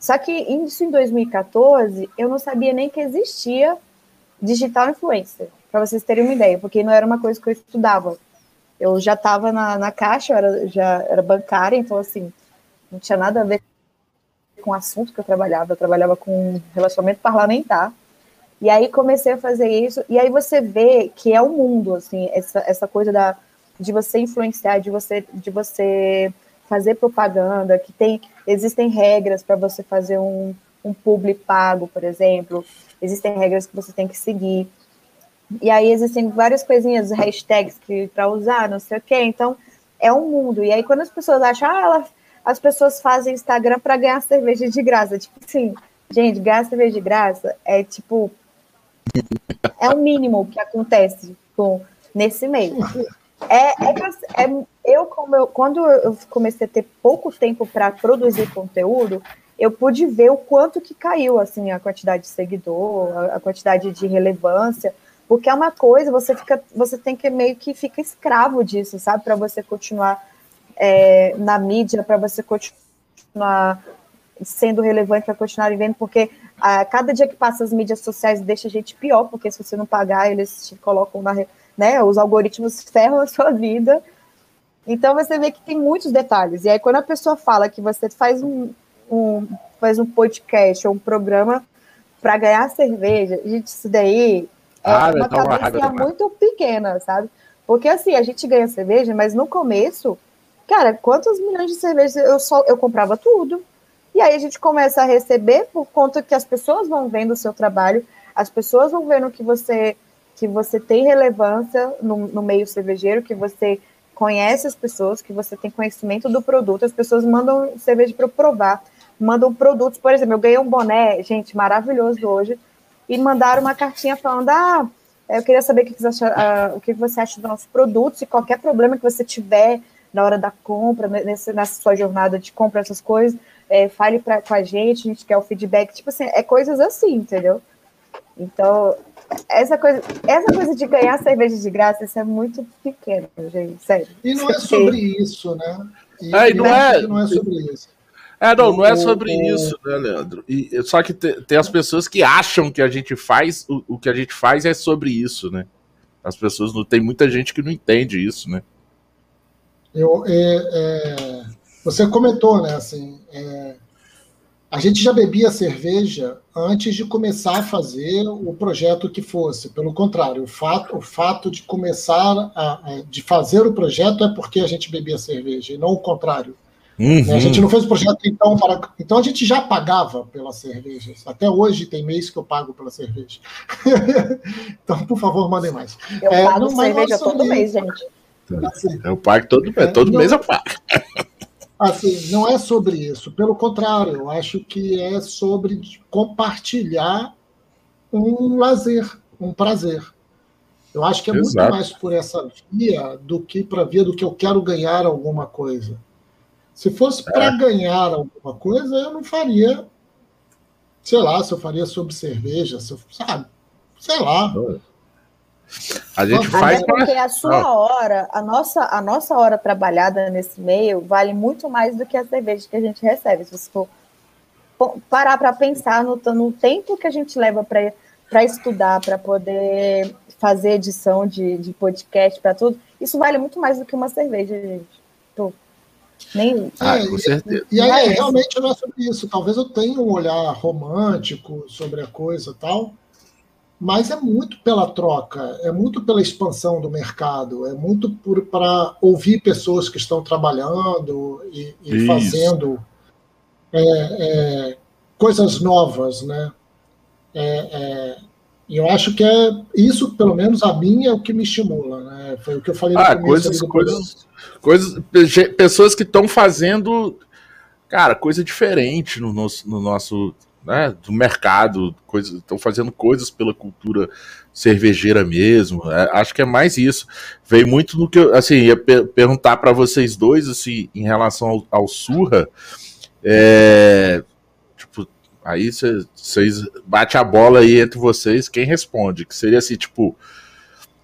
Só que isso em 2014 eu não sabia nem que existia digital influencer, para vocês terem uma ideia, porque não era uma coisa que eu estudava. Eu já estava na, na caixa, eu era, já era bancária, então assim, não tinha nada a ver com o assunto que eu trabalhava, eu trabalhava com relacionamento parlamentar. E aí comecei a fazer isso, e aí você vê que é o mundo, assim, essa, essa coisa da, de você influenciar, de você, de você fazer propaganda, que tem, existem regras para você fazer um, um publi pago, por exemplo, existem regras que você tem que seguir. E aí existem várias coisinhas, hashtags que para usar, não sei o quê. Então, é um mundo. E aí quando as pessoas acham, ah, ela, as pessoas fazem Instagram para ganhar cerveja de graça. Tipo assim, gente, ganhar cerveja de graça é tipo é o mínimo que acontece com nesse meio. É, é, é eu, eu, quando eu comecei a ter pouco tempo para produzir conteúdo, eu pude ver o quanto que caiu assim a quantidade de seguidor, a, a quantidade de relevância, porque é uma coisa, você fica, você tem que meio que fica escravo disso, sabe, para você continuar é, na mídia, para você continuar sendo relevante, para continuar vivendo, porque a cada dia que passa as mídias sociais deixa a gente pior, porque se você não pagar, eles te colocam na, né, os algoritmos ferram a sua vida. Então você vê que tem muitos detalhes. E aí quando a pessoa fala que você faz um, um faz um podcast ou um programa para ganhar cerveja, gente, isso daí é ah, uma cabeça muito pequena, sabe? Porque assim, a gente ganha cerveja, mas no começo, cara, quantos milhões de cervejas eu só eu comprava tudo. E aí a gente começa a receber por conta que as pessoas vão vendo o seu trabalho, as pessoas vão vendo que você que você tem relevância no, no meio cervejeiro, que você conhece as pessoas, que você tem conhecimento do produto, as pessoas mandam cerveja para provar, mandam produtos, por exemplo, eu ganhei um boné, gente, maravilhoso hoje, e mandaram uma cartinha falando: ah, eu queria saber o que você acha, uh, o que você acha dos nossos produtos e qualquer problema que você tiver na hora da compra, nessa, nessa sua jornada de compra, essas coisas, é, fale pra, com a gente, a gente quer o feedback, tipo assim, é coisas assim, entendeu? Então, essa coisa, essa coisa de ganhar cerveja de graça, isso é muito pequeno, gente, sério. E não é sobre isso, né? E, é, não, é, não é sobre isso. É, não, não é sobre isso, né, Leandro? E, só que te, tem as pessoas que acham que a gente faz, o, o, que a gente faz é sobre isso, né? As pessoas não. Tem muita gente que não entende isso, né? Eu, é, é, você comentou, né, assim, é, a gente já bebia cerveja antes de começar a fazer o projeto que fosse. Pelo contrário, o fato, o fato de começar a, a, de fazer o projeto é porque a gente bebia cerveja, e não o contrário. Uhum. A gente não fez o projeto então para. Então a gente já pagava pela cerveja. Até hoje tem mês que eu pago pela cerveja. então, por favor, mandem mais. Eu é, pago cerveja todo mês, gente. Assim, eu pago todo, é, todo não, mês eu pago. Assim, não é sobre isso. Pelo contrário, eu acho que é sobre compartilhar um lazer, um prazer. Eu acho que é Exato. muito mais por essa via do que para via do que eu quero ganhar alguma coisa. Se fosse para é. ganhar alguma coisa, eu não faria. Sei lá, se eu faria sobre cerveja, se eu, sabe? Sei lá. A gente faz. Porque a sua hora, a nossa, a nossa hora trabalhada nesse meio vale muito mais do que a cerveja que a gente recebe. Se você for parar para pensar no, no tempo que a gente leva para estudar, para poder fazer edição de, de podcast, para tudo, isso vale muito mais do que uma cerveja, gente. Nem... Ah, é, com certeza. E, e aí, realmente não é sobre isso. Talvez eu tenha um olhar romântico sobre a coisa tal, mas é muito pela troca, é muito pela expansão do mercado, é muito para ouvir pessoas que estão trabalhando e, e fazendo é, é, coisas novas, né? É, é, e eu acho que é isso, pelo menos a mim, é o que me estimula, né? Foi o que eu falei ah, coisas, coisas, coisas, pessoas que estão fazendo, cara, coisa diferente no nosso, no nosso né, do mercado, estão fazendo coisas pela cultura cervejeira mesmo. É, acho que é mais isso. Veio muito no que eu, assim, ia per perguntar para vocês dois, assim, em relação ao, ao Surra. É, Aí vocês bate a bola aí entre vocês, quem responde? Que seria assim, tipo,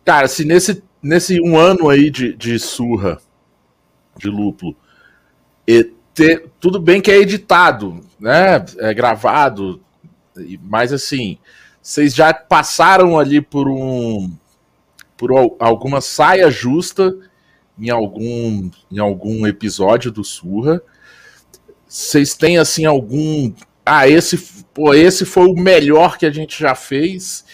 cara, se nesse, nesse um ano aí de, de surra de lúpulo, e tudo bem que é editado, né? É gravado, mas assim, vocês já passaram ali por um por alguma saia justa em algum em algum episódio do Surra. Vocês têm assim algum ah, esse, pô, esse foi o melhor que a gente já fez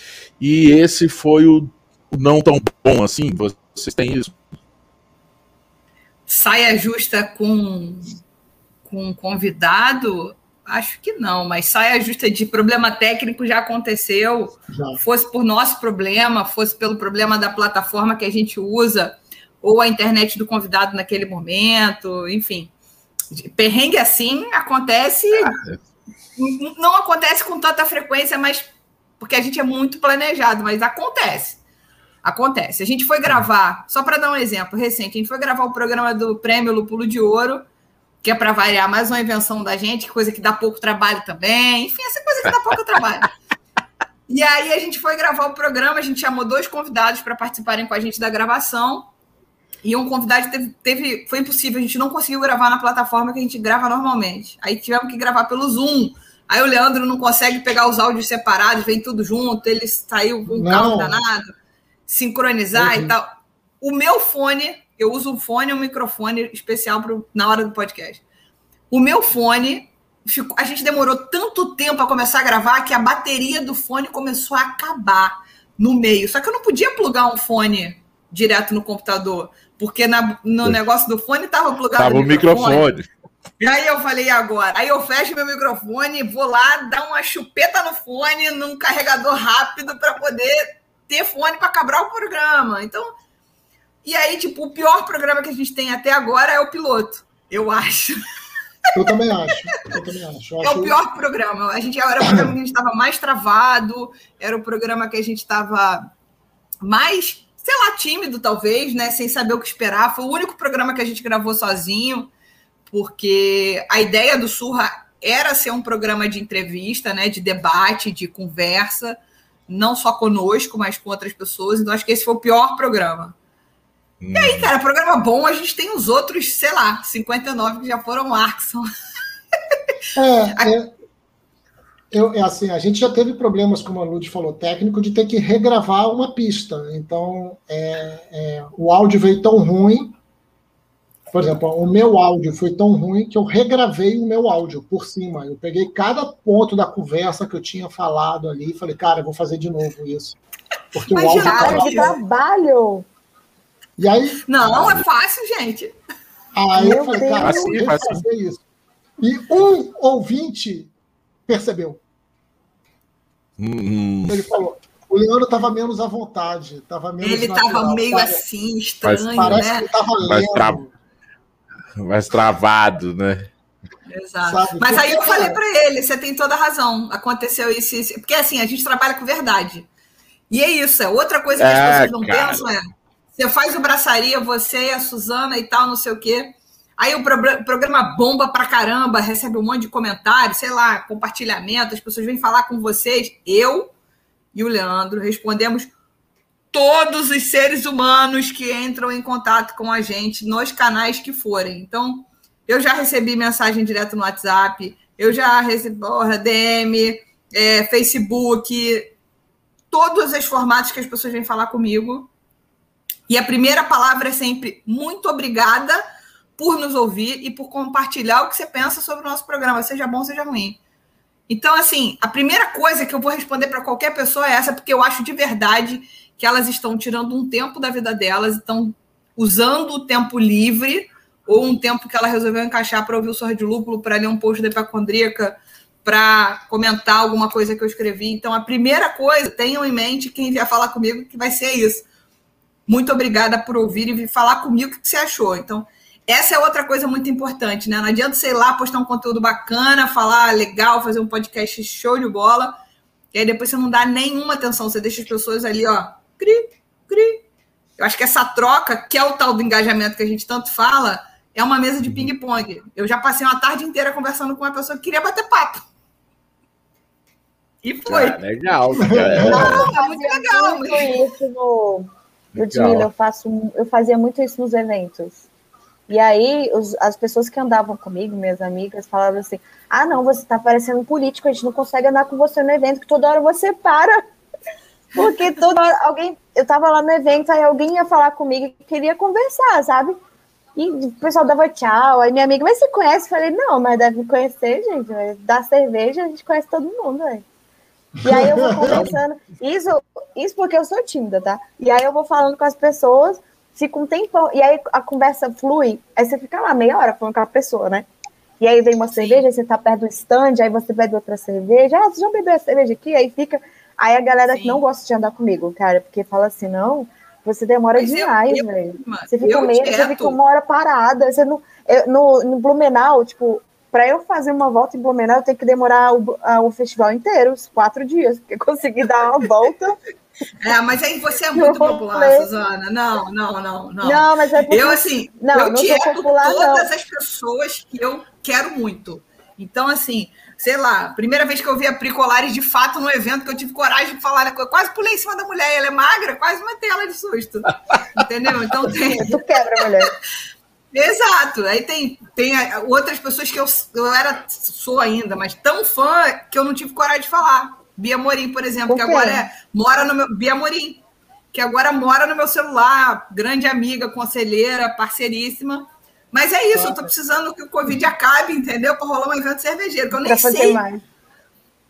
e esse foi o não tão bom assim. Vocês têm isso? Saia justa com com convidado, acho que não, mas saia justa de problema técnico já aconteceu. Já. Fosse por nosso problema, fosse pelo problema da plataforma que a gente usa, ou a internet do convidado naquele momento, enfim. Perrengue assim acontece ah, não acontece com tanta frequência, mas porque a gente é muito planejado, mas acontece. Acontece. A gente foi gravar, só para dar um exemplo recente, a gente foi gravar o programa do Prêmio Lupulo de Ouro, que é para variar mais uma invenção da gente, coisa que dá pouco trabalho também. Enfim, essa coisa que dá pouco trabalho. E aí a gente foi gravar o programa, a gente chamou dois convidados para participarem com a gente da gravação. E um convidado teve, teve, Foi impossível, a gente não conseguiu gravar na plataforma que a gente grava normalmente. Aí tivemos que gravar pelo Zoom. Aí o Leandro não consegue pegar os áudios separados, vem tudo junto, ele saiu com um carro danado, sincronizar uhum. e tal. O meu fone, eu uso um fone e um microfone especial pro, na hora do podcast. O meu fone, ficou, a gente demorou tanto tempo a começar a gravar que a bateria do fone começou a acabar no meio. Só que eu não podia plugar um fone direto no computador, porque na, no negócio do fone estava plugado tava o microfone. microfone. E aí eu falei, agora? Aí eu fecho meu microfone, vou lá dar uma chupeta no fone, num carregador rápido para poder ter fone para acabar o programa. Então, e aí, tipo, o pior programa que a gente tem até agora é o piloto, eu acho. Eu também acho. Eu também acho. Eu é acho... o pior programa. A gente era o programa que a gente estava mais travado, era o programa que a gente estava mais, sei lá, tímido, talvez, né? Sem saber o que esperar. Foi o único programa que a gente gravou sozinho porque a ideia do Surra era ser um programa de entrevista, né, de debate, de conversa, não só conosco, mas com outras pessoas. Então, acho que esse foi o pior programa. Hum. E aí, uhum. cara, programa bom, a gente tem os outros, sei lá, 59 que já foram Arkson. É, é, eu, é assim, a gente já teve problemas, como a Lud falou, técnico, de ter que regravar uma pista. Então, é, é, o áudio veio tão ruim por exemplo, o meu áudio foi tão ruim que eu regravei o meu áudio por cima. Eu peguei cada ponto da conversa que eu tinha falado ali e falei, cara, eu vou fazer de novo isso. Porque Mas, o áudio cara, de trabalho. E aí. Não, não é fácil, gente. Aí meu eu falei, cara, assim, eu vou fazer isso. E um ouvinte percebeu. Hum. Ele falou: o Leandro estava menos à vontade. Tava menos ele estava meio assim, estranho, Parece né? que ele estava lendo mais travado, né? Exato. Sabe? Mas aí eu falei para ele, você tem toda a razão. Aconteceu isso, isso, porque assim, a gente trabalha com verdade. E é isso, é outra coisa que as é, pessoas não cara. pensam é, você faz o braçaria, você e a Suzana e tal, não sei o quê. Aí o programa bomba pra caramba, recebe um monte de comentários, sei lá, compartilhamento, as pessoas vêm falar com vocês. Eu e o Leandro respondemos todos os seres humanos que entram em contato com a gente nos canais que forem. Então, eu já recebi mensagem direto no WhatsApp, eu já recebi porra, DM, é, Facebook, todos os formatos que as pessoas vêm falar comigo. E a primeira palavra é sempre muito obrigada por nos ouvir e por compartilhar o que você pensa sobre o nosso programa, seja bom, seja ruim. Então, assim, a primeira coisa que eu vou responder para qualquer pessoa é essa, porque eu acho de verdade que elas estão tirando um tempo da vida delas, estão usando o tempo livre ou um tempo que ela resolveu encaixar para ouvir o Sorra de Lúpulo, para ler um post da Epacondríaca, para comentar alguma coisa que eu escrevi. Então, a primeira coisa, tenham em mente quem vier falar comigo, que vai ser isso. Muito obrigada por ouvir e vir falar comigo o que você achou. Então, essa é outra coisa muito importante, né? Não adianta, sei lá, postar um conteúdo bacana, falar legal, fazer um podcast show de bola, e aí depois você não dá nenhuma atenção, você deixa as pessoas ali, ó, cri, cri. Eu acho que essa troca, que é o tal do engajamento que a gente tanto fala, é uma mesa de ping-pong. Eu já passei uma tarde inteira conversando com uma pessoa que queria bater papo. E foi. Ah, legal. É. Não, é muito legal. Muito isso no... Ludmilla, eu, faço, eu fazia muito isso nos eventos. E aí, os, as pessoas que andavam comigo, minhas amigas, falavam assim: ah, não, você tá parecendo um político, a gente não consegue andar com você no evento, que toda hora você para. Porque toda hora alguém. Eu tava lá no evento, aí alguém ia falar comigo e queria conversar, sabe? E o pessoal dava tchau. Aí minha amiga, mas você conhece? Eu falei, não, mas deve me conhecer, gente. Da cerveja, a gente conhece todo mundo, velho. E aí eu vou conversando. Isso, isso porque eu sou tímida, tá? E aí eu vou falando com as pessoas, fica um tempão. E aí a conversa flui. Aí você fica lá meia hora falando com a pessoa, né? E aí vem uma cerveja, aí você tá perto do stand, aí você bebe outra cerveja. Ah, você já bebeu a cerveja aqui? Aí fica. Aí a galera Sim. que não gosta de andar comigo, cara, porque fala assim, não, você demora Mas demais, velho. Você fica meio, você fica uma hora parada. Você não, eu, no, no Blumenau, tipo, para eu fazer uma volta em Blumenau, eu tenho que demorar o, a, o festival inteiro, os quatro dias, porque conseguir dar uma volta. É, mas aí você é muito popular, Suzana. Não, não, não, não. Não, mas é porque... Eu, assim, não, eu não tieto popular, todas não. as pessoas que eu quero muito. Então, assim, sei lá, primeira vez que eu vi a Pricolares de fato no evento, que eu tive coragem de falar, eu quase pulei em cima da mulher, ela é magra, quase matei ela de susto. Entendeu? Então tem. Tu quebra, mulher. Exato. Aí tem, tem outras pessoas que eu, eu era, sou ainda, mas tão fã que eu não tive coragem de falar. Bia Morim, por exemplo, que agora é, mora no meu. Bia Morim, que agora mora no meu celular, grande amiga, conselheira, parceiríssima. Mas é isso, eu tô precisando que o Covid acabe, entendeu? Para rolar um evento cervejeiro, que eu nem sei mais.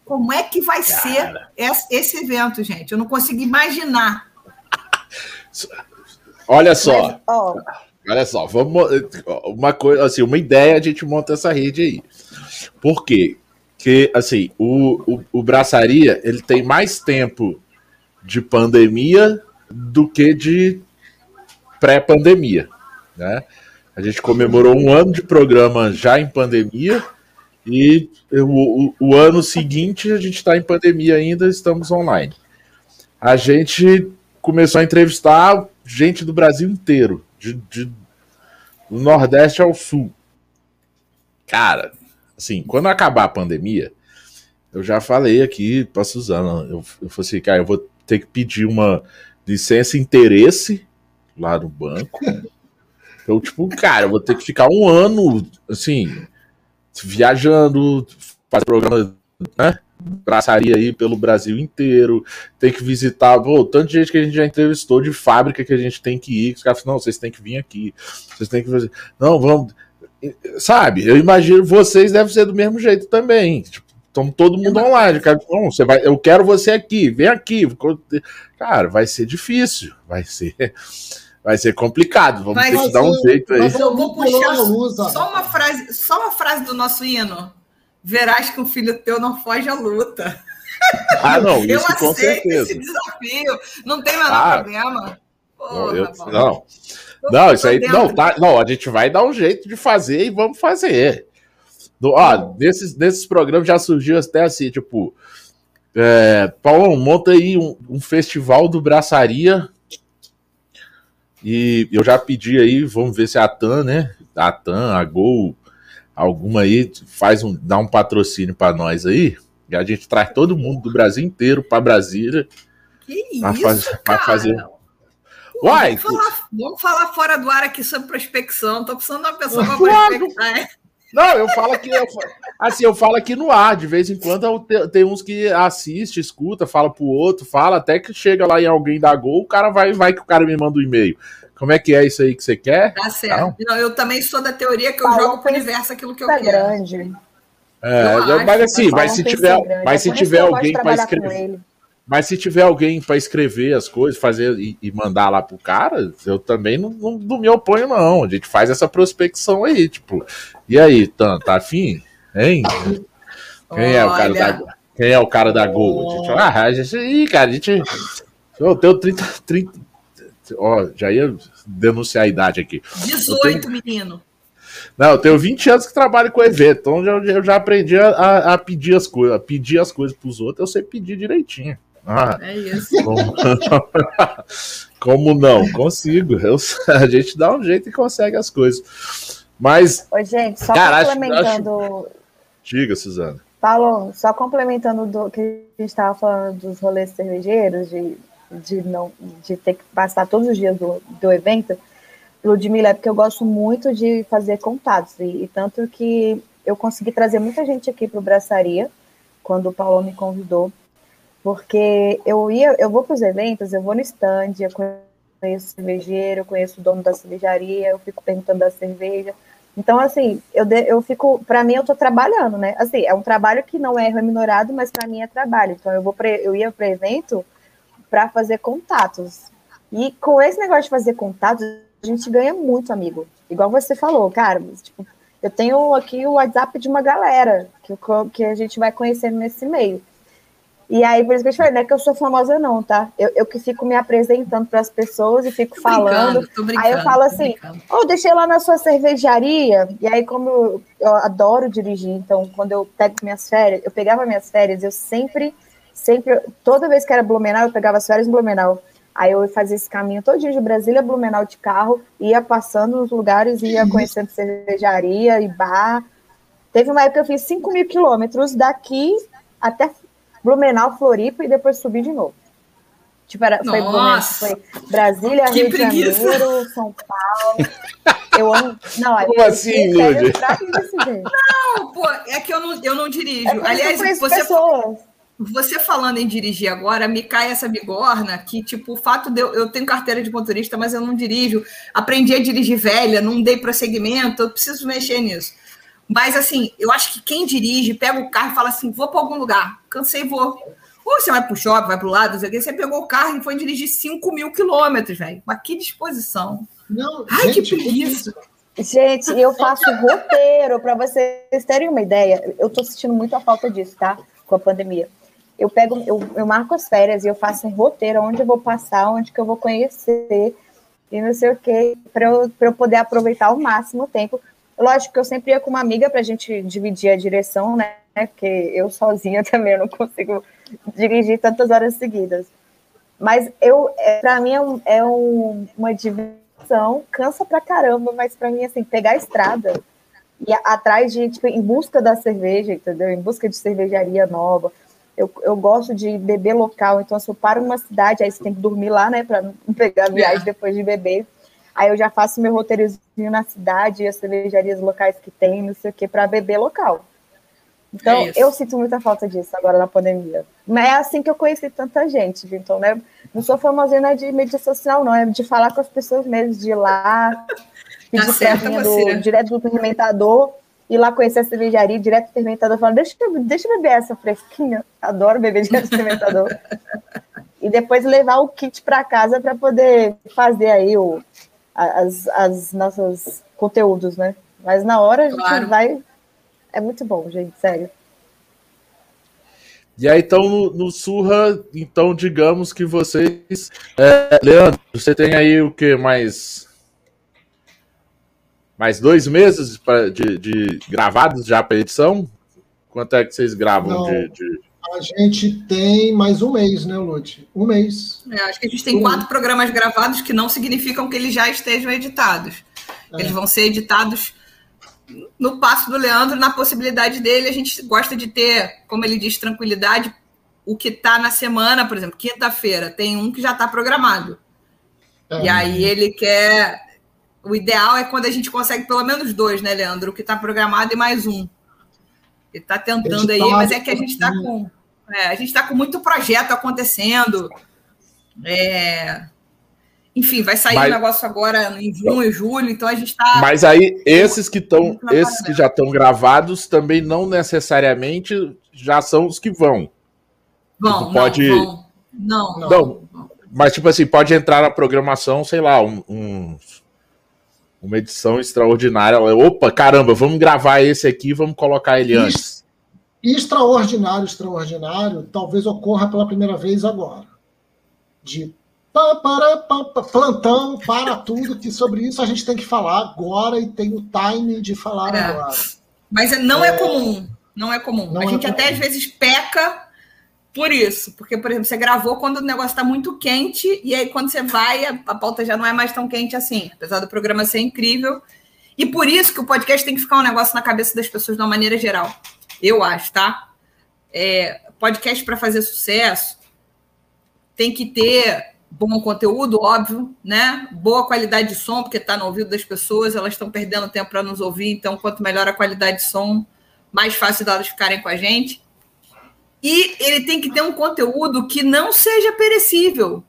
como é que vai Cara. ser esse evento, gente. Eu não consigo imaginar. Olha só. Mas, oh. Olha só, vamos uma coisa, assim, uma ideia a gente monta essa rede aí. Por quê? Que assim, o, o, o Braçaria, ele tem mais tempo de pandemia do que de pré-pandemia, né? A gente comemorou um ano de programa já em pandemia e o, o, o ano seguinte a gente está em pandemia ainda, estamos online. A gente começou a entrevistar gente do Brasil inteiro de, de, do Nordeste ao Sul. Cara, assim, quando acabar a pandemia, eu já falei aqui pra Suzana, eu, eu falei assim, cara, eu vou ter que pedir uma licença interesse lá no banco. Então, tipo, cara, eu vou ter que ficar um ano, assim, viajando, fazer programa, né? braçaria aí pelo Brasil inteiro, tem que visitar, pô, tanto gente que a gente já entrevistou de fábrica que a gente tem que ir, os caras falam, não, vocês têm que vir aqui, vocês têm que fazer, não, vamos, sabe, eu imagino vocês devem ser do mesmo jeito também, tipo, estão todo mundo online, cara, não, você vai, eu quero você aqui, vem aqui, cara, vai ser difícil, vai ser... Vai ser complicado, vamos ter que dar um jeito aí. Eu vou puxar só uma frase, só uma frase do nosso hino. Verás que um filho teu não foge à luta. Ah, não, isso eu com certeza. esse desafio, não tem menor ah, problema. Porra, eu, não, não, isso aí, não, tá, não, a gente vai dar um jeito de fazer e vamos fazer. Do, ó, nesses, nesses programas já surgiu até assim, tipo, é, Paulo, monta aí um, um, festival do Braçaria. E eu já pedi aí, vamos ver se a TAM, né? A TAM, a Gol, alguma aí faz um, dá um patrocínio para nós aí, e a gente traz todo mundo do Brasil inteiro para Brasília. Que isso, faz, cara? fazer. Uai, vamos, falar, vamos falar fora do ar aqui sobre prospecção. Tô precisando de uma pessoa para prospectar. Não, eu falo aqui, eu, assim, eu falo aqui no ar, de vez em quando tem uns que assiste, escuta, fala pro outro, fala, até que chega lá em alguém da Gol, o cara vai, vai que o cara me manda um e-mail. Como é que é isso aí que você quer? Tá certo. Não, eu também sou da teoria que eu Paulo jogo pro universo aquilo que eu quero. grande. É, eu, mas assim, mas se tiver, mas se tiver alguém para escrever, mas se tiver alguém para escrever as coisas, fazer e, e, mandar lá pro cara, eu também não, não, não, me oponho não. A gente faz essa prospecção aí, tipo, e aí, tá, tá afim? Hein? Quem é o cara da quem é o cara da Gol? A gente, ah, a gente, ih, cara, a gente eu tenho 30, 30, Ó, já ia denunciar a idade aqui. 18, tenho... menino. Não, eu tenho 20 anos que trabalho com evento, então eu, eu já aprendi a, a, pedir as coisas, a pedir as coisas pros outros, eu sei pedir direitinho. Ah, é isso. Como, como não? Consigo. Eu, a gente dá um jeito e consegue as coisas. Mas. Oi, gente, só cara, complementando. Acho. Diga, Suzana. Paulo, só complementando do que a gente estava falando dos rolês cervejeiros, de, de, não, de ter que passar todos os dias do, do evento, Ludmilla, é porque eu gosto muito de fazer contatos, e, e tanto que eu consegui trazer muita gente aqui para o Braçaria, quando o Paulo me convidou, porque eu ia, eu vou para os eventos, eu vou no stand, eu conheço o cervejeiro, eu conheço o dono da cervejaria, eu fico perguntando da cerveja. Então, assim, eu, eu fico, para mim, eu estou trabalhando, né? Assim, é um trabalho que não é remunerado, mas para mim é trabalho. Então, eu vou pra, eu ia para evento para fazer contatos. E com esse negócio de fazer contatos, a gente ganha muito, amigo. Igual você falou, cara, tipo, eu tenho aqui o WhatsApp de uma galera que, que a gente vai conhecendo nesse meio. E aí, por isso que eu te falei, não é que eu sou famosa, não, tá? Eu, eu que fico me apresentando para as pessoas e fico tô falando. aí eu falo assim: oh, deixei lá na sua cervejaria. E aí, como eu, eu, adoro dirigir, então, quando eu pego minhas férias, eu pegava minhas férias, eu sempre, sempre, toda vez que era Blumenau, eu pegava as férias em Blumenau. Aí eu fazia esse caminho todo dia de Brasília, Blumenau de carro, ia passando nos lugares, ia conhecendo cervejaria e bar. Teve uma época que eu fiz 5 mil quilômetros daqui até Blumenau, Floripa e depois subi de novo. Tipo, era, foi, Blumenau, foi Brasília, que Rio de Janeiro, São Paulo. Eu amo. Não, Como assim, Lúdia? Não, pô, é que eu não, eu não dirijo. É Aliás, você. Pessoas você falando em dirigir agora, me cai essa bigorna que, tipo, o fato de eu, eu tenho carteira de motorista, mas eu não dirijo, aprendi a dirigir velha, não dei prosseguimento, eu preciso mexer nisso. Mas, assim, eu acho que quem dirige, pega o carro e fala assim, vou para algum lugar, cansei, vou. Ou você vai para o shopping, vai para o lado, você pegou o carro e foi dirigir 5 mil quilômetros, velho. Mas que disposição. Não, Ai, gente, que preguiça. Gente, eu faço roteiro, para vocês terem uma ideia. Eu estou sentindo muito a falta disso, tá? Com a pandemia eu pego, eu, eu marco as férias e eu faço um roteiro onde eu vou passar, onde que eu vou conhecer e não sei o que, para eu, eu poder aproveitar ao máximo o tempo. Lógico que eu sempre ia com uma amiga para a gente dividir a direção, né? Porque eu sozinha também eu não consigo dirigir tantas horas seguidas. Mas eu, é, para mim é, um, é um, uma diversão, cansa pra caramba, mas para mim assim pegar a estrada e atrás de tipo, em busca da cerveja, entendeu? Em busca de cervejaria nova, eu, eu gosto de beber local, então se eu paro numa cidade, aí você tem que dormir lá, né, para não pegar viagem é. depois de beber. Aí eu já faço meu roteirozinho na cidade, as cervejarias locais que tem, não sei o que, para beber local. Então, é eu sinto muita falta disso agora na pandemia. Mas é assim que eu conheci tanta gente, então, né? Não sou famosinha de mídia social, não, é de falar com as pessoas mesmo, de ir lá, pedir tá do, direto do fermentador ir lá conhecer a cervejaria, direto do fermentador, falando, deixa, deixa eu beber essa fresquinha, adoro beber direto do fermentador. e depois levar o kit para casa para poder fazer aí o, as, as nossos conteúdos, né? Mas na hora a gente claro. vai. É muito bom, gente, sério. E aí, então, no, no Surra, então, digamos que vocês. É, Leandro, você tem aí o que mais? mais dois meses pra, de, de gravados já para edição? Quanto é que vocês gravam de, de, A gente tem mais um mês, né, Lute? Um mês. É, acho que a gente tem um quatro mês. programas gravados que não significam que eles já estejam editados. É. Eles vão ser editados no passo do Leandro, na possibilidade dele. A gente gosta de ter, como ele diz, tranquilidade. O que está na semana, por exemplo, quinta-feira, tem um que já está programado. É. E aí ele quer o ideal é quando a gente consegue pelo menos dois, né, Leandro? O que está programado e mais um. Ele está tentando aí, mas é que a gente está com. É, a gente está com muito projeto acontecendo. É, enfim, vai sair o mas... um negócio agora em junho, julho, então a gente está. Mas aí, esses que estão, esses que já estão gravados também não necessariamente já são os que vão. Vão, tipo, pode. Não, Não, não, não. Mas, tipo assim, pode entrar na programação, sei lá, uns. Um, uma edição extraordinária. Opa, caramba, vamos gravar esse aqui, vamos colocar ele antes. Extraordinário, extraordinário, talvez ocorra pela primeira vez agora. De plantão para tudo, que sobre isso a gente tem que falar agora e tem o time de falar é. agora. Mas não é, é comum, não é comum. Não a é gente comum. até às vezes peca por isso, porque, por exemplo, você gravou quando o negócio está muito quente, e aí quando você vai, a, a, pauta já não é mais tão quente assim, apesar do programa ser incrível. E por isso que o podcast tem que ficar um negócio na cabeça das pessoas de uma maneira geral. Eu acho, tá? é, podcast para fazer sucesso tem que ter bom conteúdo, óbvio, né? Boa qualidade de som, porque está no ouvido das pessoas, elas estão perdendo tempo para nos ouvir, então quanto melhor a qualidade de som, mais fácil delas ficarem com a gente. E ele tem que ter um conteúdo que não seja perecível,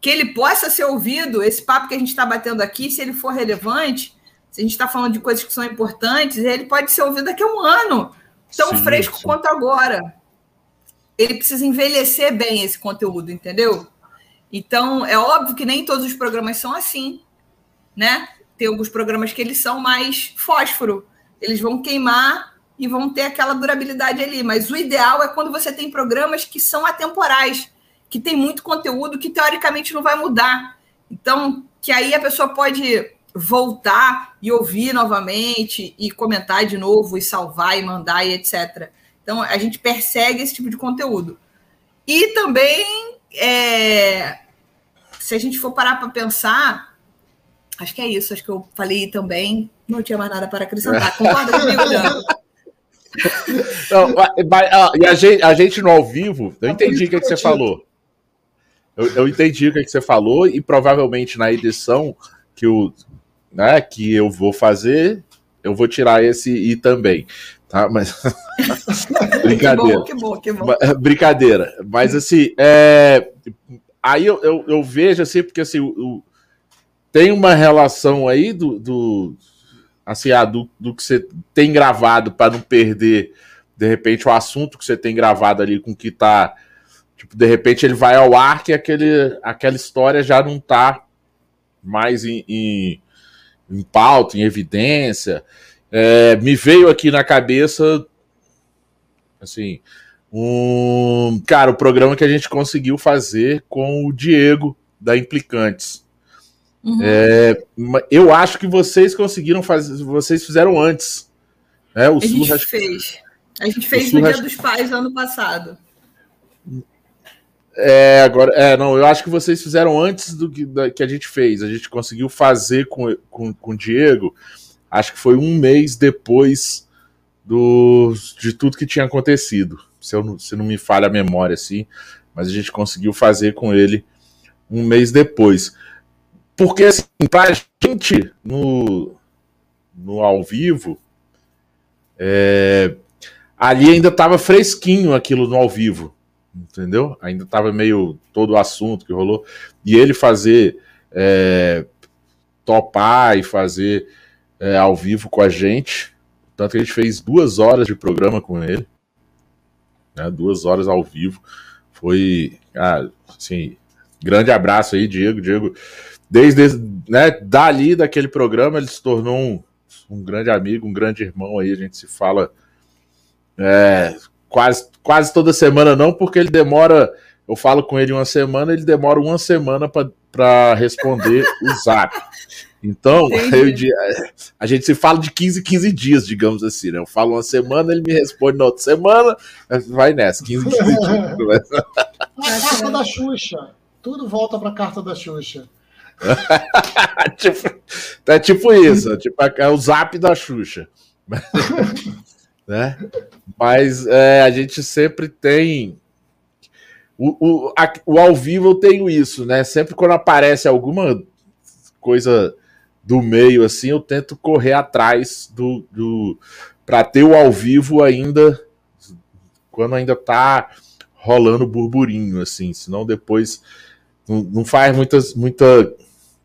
que ele possa ser ouvido, esse papo que a gente está batendo aqui, se ele for relevante, se a gente está falando de coisas que são importantes, ele pode ser ouvido daqui a um ano, tão sim, fresco sim. quanto agora. Ele precisa envelhecer bem esse conteúdo, entendeu? Então, é óbvio que nem todos os programas são assim, né? Tem alguns programas que eles são mais fósforo, eles vão queimar e vão ter aquela durabilidade ali. Mas o ideal é quando você tem programas que são atemporais, que tem muito conteúdo que teoricamente não vai mudar. Então, que aí a pessoa pode voltar e ouvir novamente e comentar de novo e salvar e mandar e etc. Então, a gente persegue esse tipo de conteúdo. E também é, se a gente for parar para pensar, acho que é isso, acho que eu falei também, não tinha mais nada para acrescentar. Concorda comigo? Não, mas, e a gente, a gente no ao vivo, eu entendi o que, é que você falou. Eu, eu entendi o que, é que você falou, e provavelmente na edição que, o, né, que eu vou fazer, eu vou tirar esse e também. Tá, mas. Brincadeira. Que bom, que bom, que bom. Brincadeira. Mas assim, é aí eu, eu, eu, vejo assim, porque assim, o, tem uma relação aí do, do assim, ah, do, do que você tem gravado para não perder, de repente, o assunto que você tem gravado ali com que tá. Tipo, de repente ele vai ao ar que aquele, aquela história já não tá mais em, em, em pauta, em evidência. É, me veio aqui na cabeça, assim, um cara, o programa que a gente conseguiu fazer com o Diego da Implicantes. Uhum. É, eu acho que vocês conseguiram fazer, vocês fizeram antes. Né? O a gente fez. A gente fez no Dia dos Pais ano passado. É, agora, é, não, eu acho que vocês fizeram antes do que, da, que a gente fez. A gente conseguiu fazer com, com, com o Diego, acho que foi um mês depois do, de tudo que tinha acontecido se, eu, se não me falha a memória, assim, mas a gente conseguiu fazer com ele um mês depois. Porque, assim, pra gente, no, no ao vivo, é, ali ainda estava fresquinho aquilo no ao vivo, entendeu? Ainda estava meio todo o assunto que rolou. E ele fazer, é, topar e fazer é, ao vivo com a gente, tanto que a gente fez duas horas de programa com ele né? Duas horas ao vivo. Foi, ah, assim, grande abraço aí, Diego. Diego, desde, né, dali daquele programa, ele se tornou um, um grande amigo, um grande irmão aí. A gente se fala é, quase, quase toda semana, não, porque ele demora. Eu falo com ele uma semana, ele demora uma semana para responder o zap. Então, eu, a gente se fala de 15 15 dias, digamos assim, né? Eu falo uma semana, ele me responde na outra semana, vai nessa, 15 15 dias. A carta da Xuxa. Tudo volta para a carta da Xuxa. tipo, é tipo isso, tipo, é o zap da Xuxa. né? Mas é, a gente sempre tem. O, o, a, o ao vivo eu tenho isso, né? Sempre quando aparece alguma coisa do meio, assim, eu tento correr atrás do, do para ter o ao vivo ainda quando ainda tá rolando burburinho, assim, senão depois não, não faz muitas, muita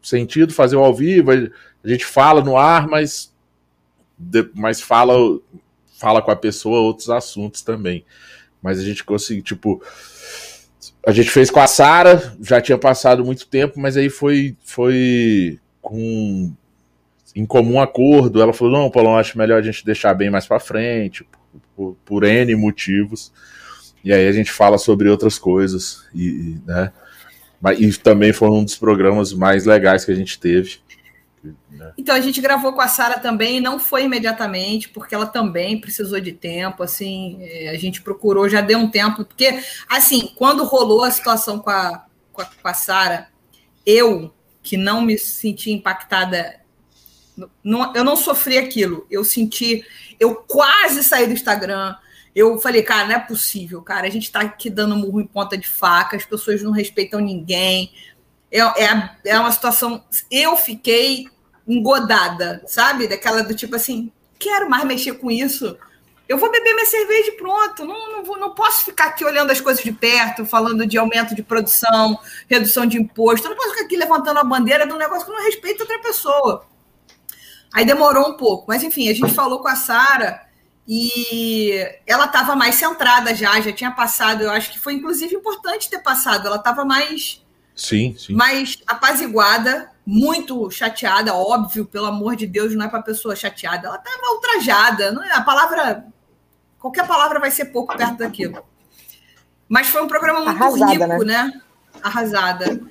sentido fazer o ao vivo, a gente fala no ar, mas, mas fala, fala com a pessoa outros assuntos também. Mas a gente conseguiu, tipo, a gente fez com a Sara, já tinha passado muito tempo, mas aí foi, foi com em comum acordo. Ela falou: não, Paulão, acho melhor a gente deixar bem mais para frente, por, por, por, N motivos. E aí a gente fala sobre outras coisas. E, né? e também foi um dos programas mais legais que a gente teve. Né? Então a gente gravou com a Sara também, não foi imediatamente, porque ela também precisou de tempo, assim, é, a gente procurou, já deu um tempo, porque assim, quando rolou a situação com a, com a, com a Sara, eu que não me senti impactada. Não, eu não sofri aquilo. Eu senti. Eu quase saí do Instagram. Eu falei, cara, não é possível, cara. A gente tá aqui dando murro em ponta de faca, as pessoas não respeitam ninguém. É, é, é uma situação. Eu fiquei engodada, sabe? Daquela do tipo assim, quero mais mexer com isso. Eu vou beber minha cerveja e pronto. Não, não, vou, não posso ficar aqui olhando as coisas de perto, falando de aumento de produção, redução de imposto. Eu não posso ficar aqui levantando a bandeira de um negócio que não respeita outra pessoa. Aí demorou um pouco. Mas, enfim, a gente falou com a Sara e ela estava mais centrada já, já tinha passado. Eu acho que foi, inclusive, importante ter passado. Ela estava mais, sim, sim. mais apaziguada, muito chateada, óbvio, pelo amor de Deus, não é para pessoa chateada. Ela estava ultrajada. Não é, a palavra. Qualquer palavra vai ser pouco perto daquilo. Mas foi um programa muito Arrasada, rico, né? né? Arrasada.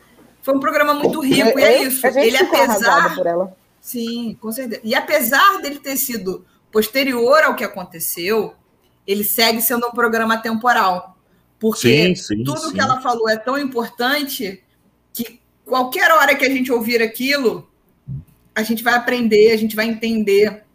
Foi um programa muito rico, eu, e é isso. Ele, apesar. Por ela. Sim, com certeza. E apesar dele ter sido posterior ao que aconteceu, ele segue sendo um programa temporal. Porque sim, sim, tudo sim. que ela falou é tão importante que qualquer hora que a gente ouvir aquilo, a gente vai aprender, a gente vai entender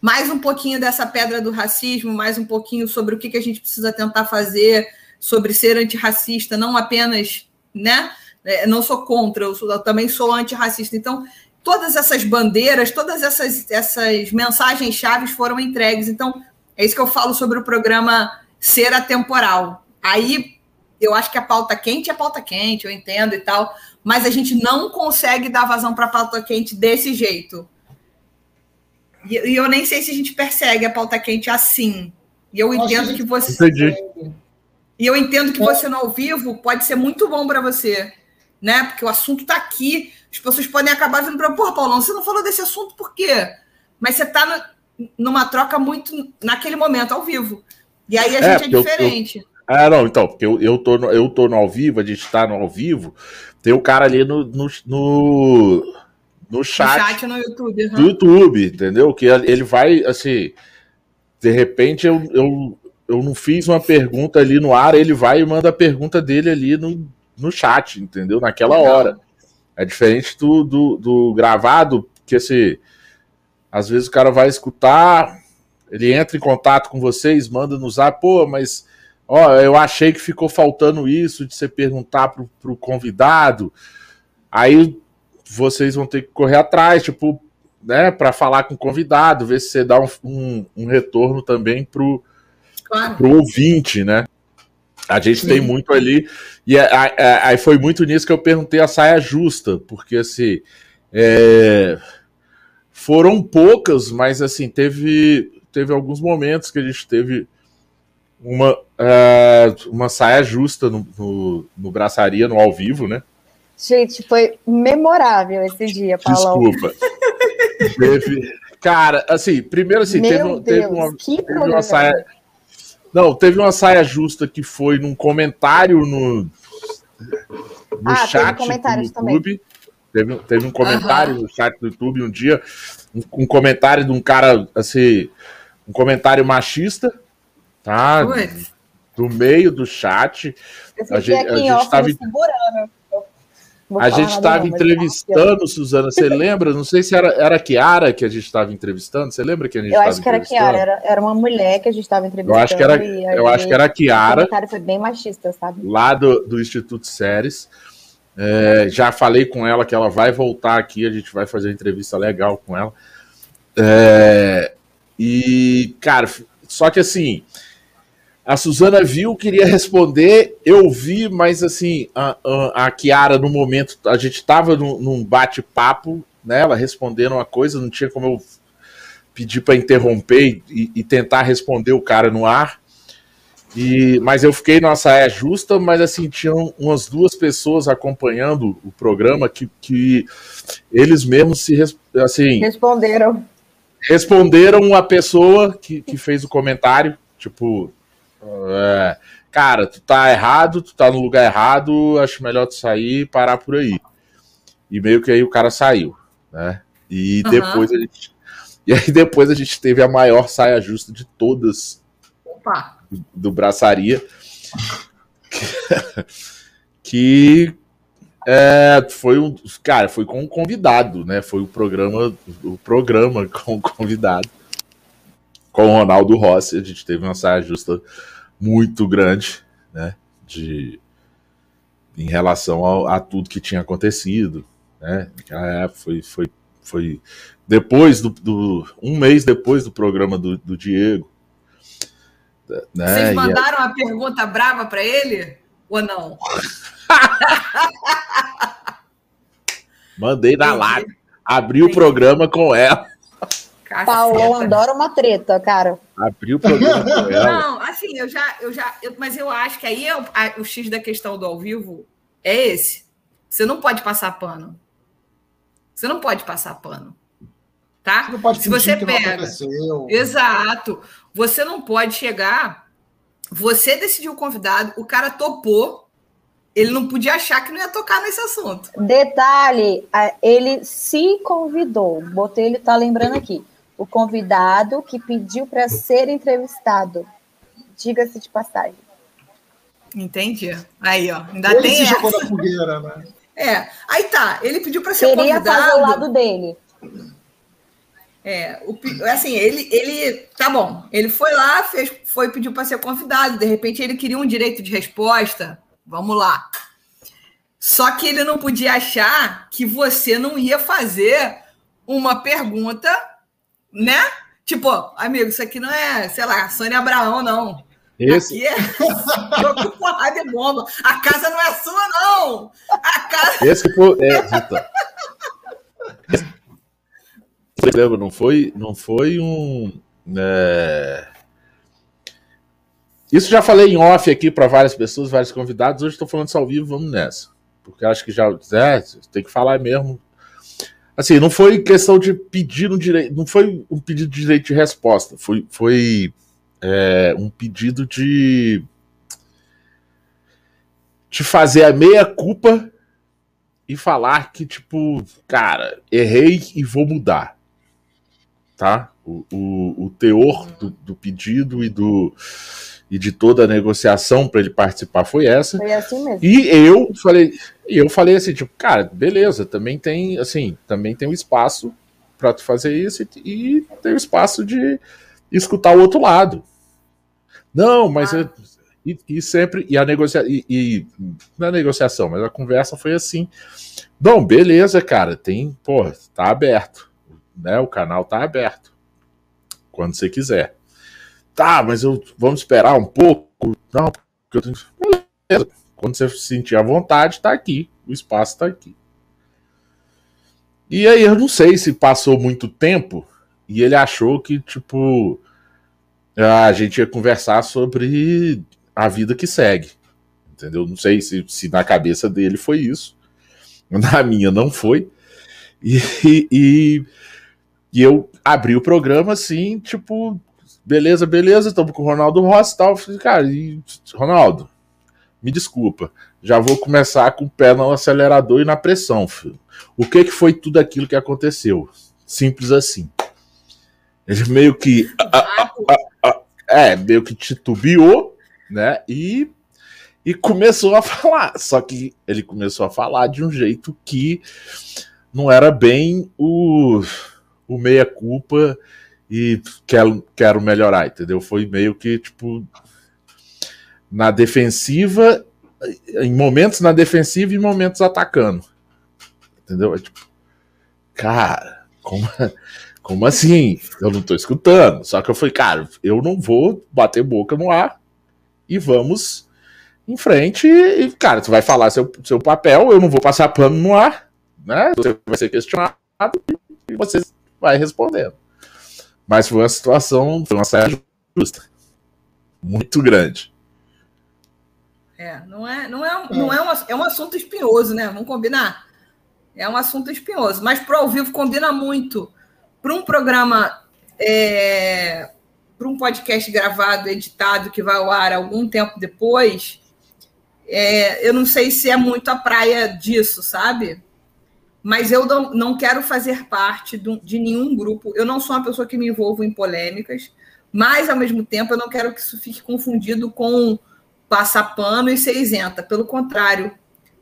mais um pouquinho dessa pedra do racismo, mais um pouquinho sobre o que, a gente precisa tentar fazer, sobre ser antirracista, não apenas, né? É, não sou contra, eu, sou, eu também sou antirracista. Então, todas essas bandeiras, todas essas, essas mensagens chaves foram entregues. Então, é isso que eu falo sobre o programa ser atemporal. Aí eu acho que a pauta quente é pauta quente, eu entendo e tal, mas a gente não consegue dar vazão para a pauta quente desse jeito. E, e, eu nem sei se a gente persegue a pauta quente assim. E eu entendo que você. Entendi. E eu entendo que você no ao vivo pode ser muito bom para você, né? Porque o assunto está aqui as pessoas podem acabar vindo para, pô, Paulão, você não falou desse assunto por quê? Mas você está numa troca muito naquele momento, ao vivo. E aí a é, gente é diferente. Eu, eu... Ah, não, então, porque eu, eu, tô no, eu tô no ao vivo, a gente está no ao vivo, tem o cara ali no, no, no, no chat, no chat no YouTube, uhum. do YouTube, entendeu? Que ele vai, assim, de repente eu, eu, eu não fiz uma pergunta ali no ar, ele vai e manda a pergunta dele ali no, no chat, entendeu? Naquela Legal. hora. É diferente do, do, do gravado, que assim, às vezes o cara vai escutar, ele entra em contato com vocês, manda no zap, pô, mas ó, eu achei que ficou faltando isso de você perguntar pro, pro convidado. Aí vocês vão ter que correr atrás, tipo, né, para falar com o convidado, ver se você dá um, um, um retorno também pro, claro. pro ouvinte, né? A gente Sim. tem muito ali. E é, aí foi muito nisso que eu perguntei a saia justa, porque assim. É, foram poucas, mas assim, teve, teve alguns momentos que a gente teve uma, uh, uma saia justa no, no, no, braçaria, no ao vivo, né? Gente, foi memorável esse dia, Paulo. Desculpa. teve, cara, assim, primeiro assim, Meu teve, Deus, teve uma, teve uma saia. Não, teve uma saia justa que foi num comentário no, no ah, chat do YouTube. Também. Teve, teve um comentário uhum. no chat do YouTube um dia, um, um, comentário de um cara, assim, um comentário machista, tá? Do meio do chat. A gente, a gente tava... segurando. Vou a gente estava entrevistando, Suzana, você lembra? Não sei se era, era a Kiara que a gente estava entrevistando. Você lembra que a gente Eu acho que era Kiara, era, era uma mulher que a gente estava entrevistando. Eu acho que era, eu acho que era a Kiara. O cara foi bem machista, sabe? Lá do, do Instituto Séries. É, já falei com ela que ela vai voltar aqui, a gente vai fazer uma entrevista legal com ela. É, e, cara, só que assim, a Suzana viu, queria responder, eu vi, mas assim, a, a, a Kiara, no momento, a gente estava num, num bate-papo, né? Ela respondendo uma coisa, não tinha como eu pedir para interromper e, e, tentar responder o cara no ar. E, mas eu fiquei numa saia justa, mas assim, tinham umas duas pessoas acompanhando o programa que, que eles mesmos se assim, responderam. Responderam a pessoa que, que fez o comentário, tipo, é, cara, tu tá errado, tu tá no lugar errado, acho melhor tu sair e parar por aí. E meio que aí o cara saiu, né? E uhum. depois a gente. E aí depois a gente teve a maior saia justa de todas Opa. Do, do braçaria. que é, foi um. Cara, foi com um convidado, né? Foi o programa, o programa com o convidado com o Ronaldo Rossi, a gente teve uma saia justa muito grande, né? De, em relação ao, a tudo que tinha acontecido, né? É, foi, foi, foi depois do, do, um mês depois do programa do, do Diego. Né? Vocês mandaram a... uma pergunta brava para ele ou não? Mandei na live. Abri o programa com ela. Paulo adora uma treta, cara. Abriu o programa. Não, assim, eu já, eu já, eu, mas eu acho que aí é o, a, o X da questão do ao vivo é esse. Você não pode passar pano. Você não pode passar pano. Tá? Você não pode Se você pega. Exato. Você não pode chegar. Você decidiu o convidado, o cara topou. Ele não podia achar que não ia tocar nesse assunto. Detalhe, ele se convidou. Botei, ele tá lembrando aqui o convidado que pediu para ser entrevistado. Diga-se de passagem. Entendi. Aí, ó. Ainda ele tem se jogou na fogueira, né? É. Aí tá. Ele pediu para ser Queria convidado. fazer o lado dele. É, o, assim, ele, ele, tá bom, ele foi lá, fez, foi pediu para ser convidado, de repente ele queria um direito de resposta, vamos lá. Só que ele não podia achar que você não ia fazer uma pergunta né? Tipo, amigo, isso aqui não é, sei lá, Sônia Abraão, não. Esse... Aqui é jogo porrada e bomba. A casa não é sua, não! A casa... Esse que foi... É. Esse... Não foi, não foi um... É... Isso já falei em off aqui para várias pessoas, vários convidados. Hoje estou falando isso ao vivo, vamos nessa. Porque acho que já é, tem que falar mesmo Assim, não foi questão de pedir um direito, não foi um pedido de direito de resposta, foi, foi é, um pedido de de fazer a meia culpa e falar que, tipo, cara, errei e vou mudar. Tá? O, o, o teor do, do pedido e do, e de toda a negociação para ele participar foi essa. Foi assim mesmo. E eu falei, eu falei assim, tipo, cara, beleza, também tem, assim, também tem um espaço para tu fazer isso e, e tem o um espaço de escutar o outro lado. Não, mas ah. eu, e, e, sempre e a negociação e, e na é negociação, mas a conversa foi assim. Bom, beleza, cara, tem, pô, tá aberto, né? O canal tá aberto. Quando você quiser. Tá, mas eu vamos esperar um pouco. Não, porque eu tenho. Beleza. Quando você sentir a vontade, tá aqui. O espaço tá aqui. E aí eu não sei se passou muito tempo e ele achou que, tipo, a gente ia conversar sobre a vida que segue. Entendeu? Não sei se, se na cabeça dele foi isso. Na minha não foi. E, e, e eu abri o programa assim, tipo, Beleza, beleza, estamos com o Ronaldo Rossi tal. falei, cara, e, Ronaldo, me desculpa, já vou começar com o pé no acelerador e na pressão, filho. O que, que foi tudo aquilo que aconteceu? Simples assim. Ele meio que. é, meio que titubeou, né? E, e começou a falar. Só que ele começou a falar de um jeito que não era bem o, o meia-culpa e quero, quero melhorar, entendeu? Foi meio que, tipo, na defensiva, em momentos na defensiva e momentos atacando. Entendeu? É tipo, cara, como, como assim? Eu não tô escutando. Só que eu falei, cara, eu não vou bater boca no ar e vamos em frente. E, cara, tu vai falar seu, seu papel, eu não vou passar pano no ar, né? Você vai ser questionado e você vai respondendo. Mas foi uma situação, foi uma saia justa. Muito grande. É, não é, não é, não é, um, é um assunto espinhoso, né? Vamos combinar? É um assunto espinhoso, mas para ao vivo combina muito. Para um programa, é, para um podcast gravado, editado, que vai ao ar algum tempo depois, é, eu não sei se é muito a praia disso, sabe? Mas eu não, quero fazer parte de, de nenhum grupo. Eu não sou uma pessoa que me envolvo em polêmicas, mas, ao mesmo tempo, eu não quero que isso fique confundido com passar pano e ser isenta. Pelo contrário,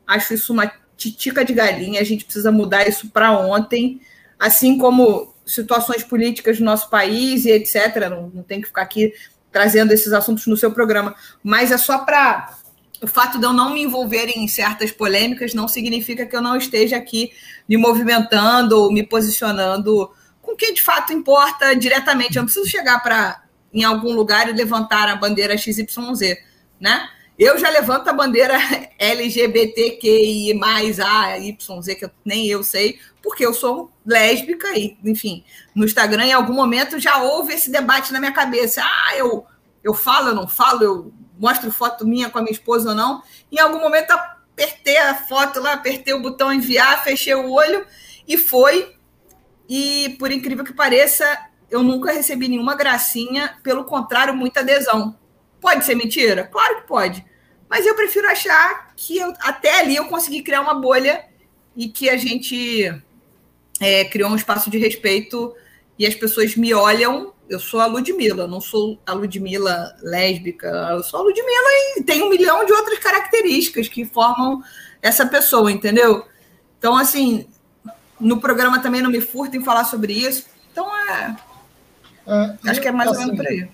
acho isso uma titica de galinha. A gente precisa mudar isso para ontem. Assim como situações políticas do nosso país e etc. Não, não tem que ficar aqui trazendo esses assuntos no seu programa, mas é só para o fato de eu não me envolver em certas polêmicas não significa que eu não esteja aqui me movimentando ou me posicionando com o que de fato importa diretamente. Eu não preciso chegar para em algum lugar e levantar a bandeira XYZ, né? Eu já levanto a bandeira LGBTQI mais A, YZ, que eu, nem eu sei, porque eu sou lésbica e, enfim, no Instagram em algum momento já houve esse debate na minha cabeça. Ah, eu, eu falo, eu não falo, eu mostro foto minha com a minha esposa ou não. Em algum momento apertei a foto lá, apertei o botão enviar, fechei o olho e foi. E por incrível que pareça, eu nunca recebi nenhuma gracinha, pelo contrário, muita adesão. Pode ser mentira? Claro que pode. Mas eu prefiro achar que eu, até ali eu consegui criar uma bolha e que a gente é, criou um espaço de respeito e as pessoas me olham. Eu sou a Ludmilla, não sou a Ludmilla lésbica, eu sou a Ludmilla e tem um milhão de outras características que formam essa pessoa, entendeu? Então, assim, no programa também não me furto em falar sobre isso. Então, é. é acho que é mais assim, ou menos assim, por aí.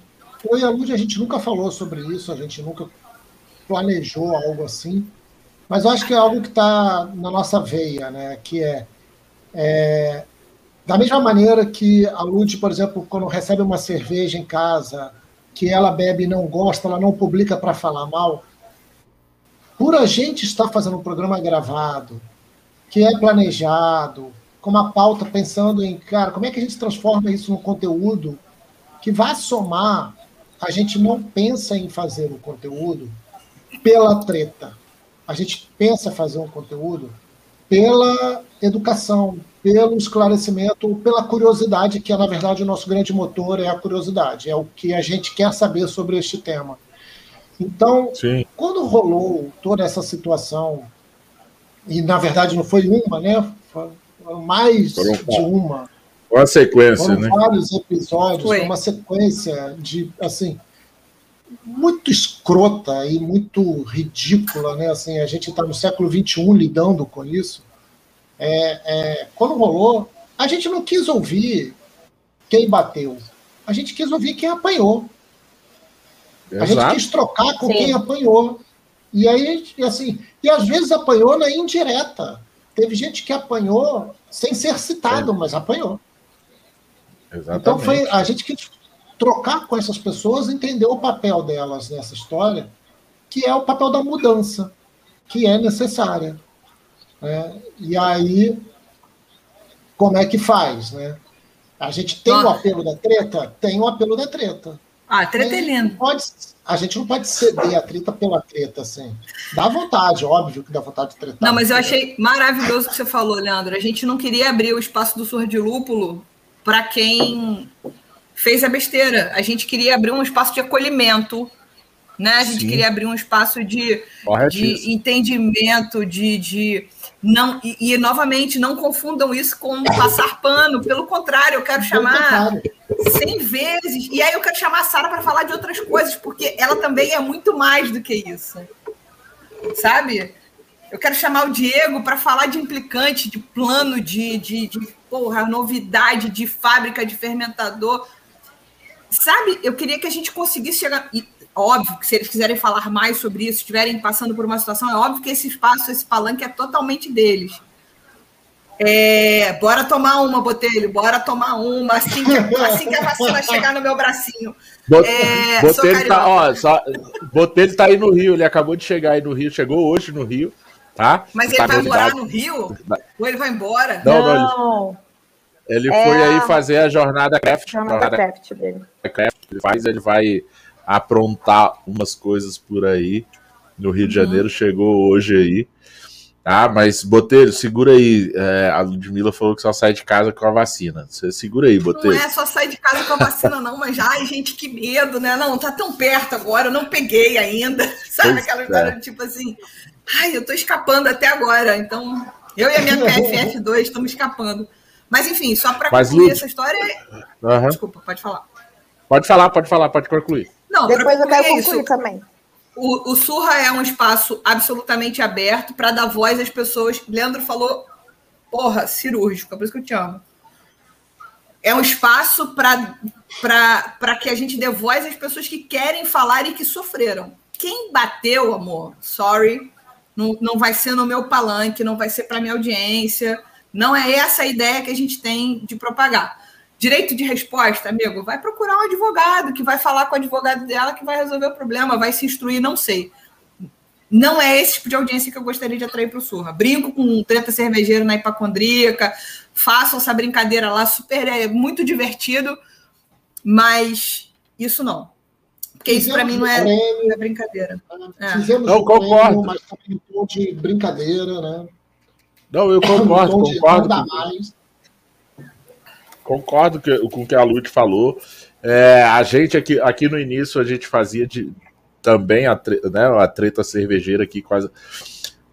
Eu e a Lud, a gente nunca falou sobre isso, a gente nunca planejou algo assim, mas eu acho que é algo que está na nossa veia, né? Que é, é, da mesma maneira que a Lud, por exemplo, quando recebe uma cerveja em casa, que ela bebe e não gosta, ela não publica para falar mal. Por a gente estar fazendo um programa gravado, que é planejado, com uma pauta pensando em, cara, como é que a gente transforma isso num conteúdo que vai somar a gente não pensa em fazer o conteúdo pela treta. A gente pensa fazer um conteúdo pela educação, pelo esclarecimento, pela curiosidade, que é, na verdade, o nosso grande motor é a curiosidade, é o que a gente quer saber sobre este tema. Então, Sim. quando rolou toda essa situação, e na verdade não foi uma, né? Foram mais Foram de uma. Uma sequência, Foram né? vários episódios, Foi. uma sequência de, assim, muito escrota e muito ridícula, né? Assim, a gente está no século XXI lidando com isso. É, é, quando rolou, a gente não quis ouvir quem bateu, a gente quis ouvir quem apanhou. Exato. A gente quis trocar com Sim. quem apanhou. E aí, assim, e às vezes apanhou na indireta. Teve gente que apanhou sem ser citado, Sim. mas apanhou. Exatamente. Então foi a gente que trocar com essas pessoas, entender o papel delas nessa história, que é o papel da mudança, que é necessária. Né? E aí, como é que faz? Né? A gente tem o apelo da treta? Tem o apelo da treta. Ah, treta é lindo. Pode, a gente não pode ceder a treta pela treta, assim. Dá vontade, óbvio que dá vontade de tretar. Não, mas eu achei maravilhoso o que você falou, Leandro. A gente não queria abrir o espaço do surdo de lúpulo para quem fez a besteira. A gente queria abrir um espaço de acolhimento, né? A gente Sim. queria abrir um espaço de, de entendimento, de, de não e, e, novamente não confundam isso com passar pano. Pelo contrário, eu quero chamar cem vezes. E aí eu quero chamar a Sara para falar de outras coisas, porque ela também é muito mais do que isso, sabe? Eu quero chamar o Diego para falar de implicante, de plano, de, de, de porra, novidade, de fábrica de fermentador. Sabe, eu queria que a gente conseguisse chegar. E, óbvio que se eles quiserem falar mais sobre isso, estiverem passando por uma situação, é óbvio que esse espaço, esse palanque é totalmente deles. É, bora tomar uma, Botelho, bora tomar uma, assim que, assim que a vacina chegar no meu bracinho. Bot, é, Botelho, tá, ó, só, Botelho tá aí no Rio, ele acabou de chegar aí no Rio, chegou hoje no Rio. Tá? Mas ele tá vai morar no Rio? Ou ele vai embora? Não, não. Ele, ele é foi aí fazer a jornada craft. Jornada, jornada craft dele. Craft, ele faz, ele vai aprontar umas coisas por aí no Rio uhum. de Janeiro. Chegou hoje aí. Ah, mas Botelho, segura aí. É, a Ludmilla falou que só sai de casa com a vacina. Você segura aí, Botelho. Não é só sair de casa com a vacina, não, mas ai, gente, que medo, né? Não, tá tão perto agora, eu não peguei ainda. Sabe pois aquela história, é. tipo assim, Ai, eu tô escapando até agora. Então, eu e a minha PFF2 estamos escapando. Mas, enfim, só para concluir essa história. Uhum. Desculpa, pode falar. Pode falar, pode falar, pode concluir. Não, Depois eu quero concluir isso, também. O, o Surra é um espaço absolutamente aberto para dar voz às pessoas. Leandro falou, porra, cirúrgico, é por isso que eu te amo. é um espaço para que a gente dê voz às pessoas que querem falar e que sofreram. Quem bateu, amor, sorry, não, não vai ser no meu palanque, não vai ser para minha audiência. Não é essa a ideia que a gente tem de propagar. Direito de resposta, amigo, vai procurar um advogado que vai falar com o advogado dela que vai resolver o problema, vai se instruir, não sei. Não é esse tipo de audiência que eu gostaria de atrair para o Surra. Brinco com um treta cervejeiro na hipacondríaca, faço essa brincadeira lá, super, é muito divertido, mas isso não. Porque isso para mim não é, não é brincadeira. É. Fizemos eu concordo. mas também um de brincadeira, né? Não, eu concordo, um concordo. Com, concordo com o que a Lute falou. É, a gente aqui, aqui no início a gente fazia de, também a, né, a treta cervejeira aqui quase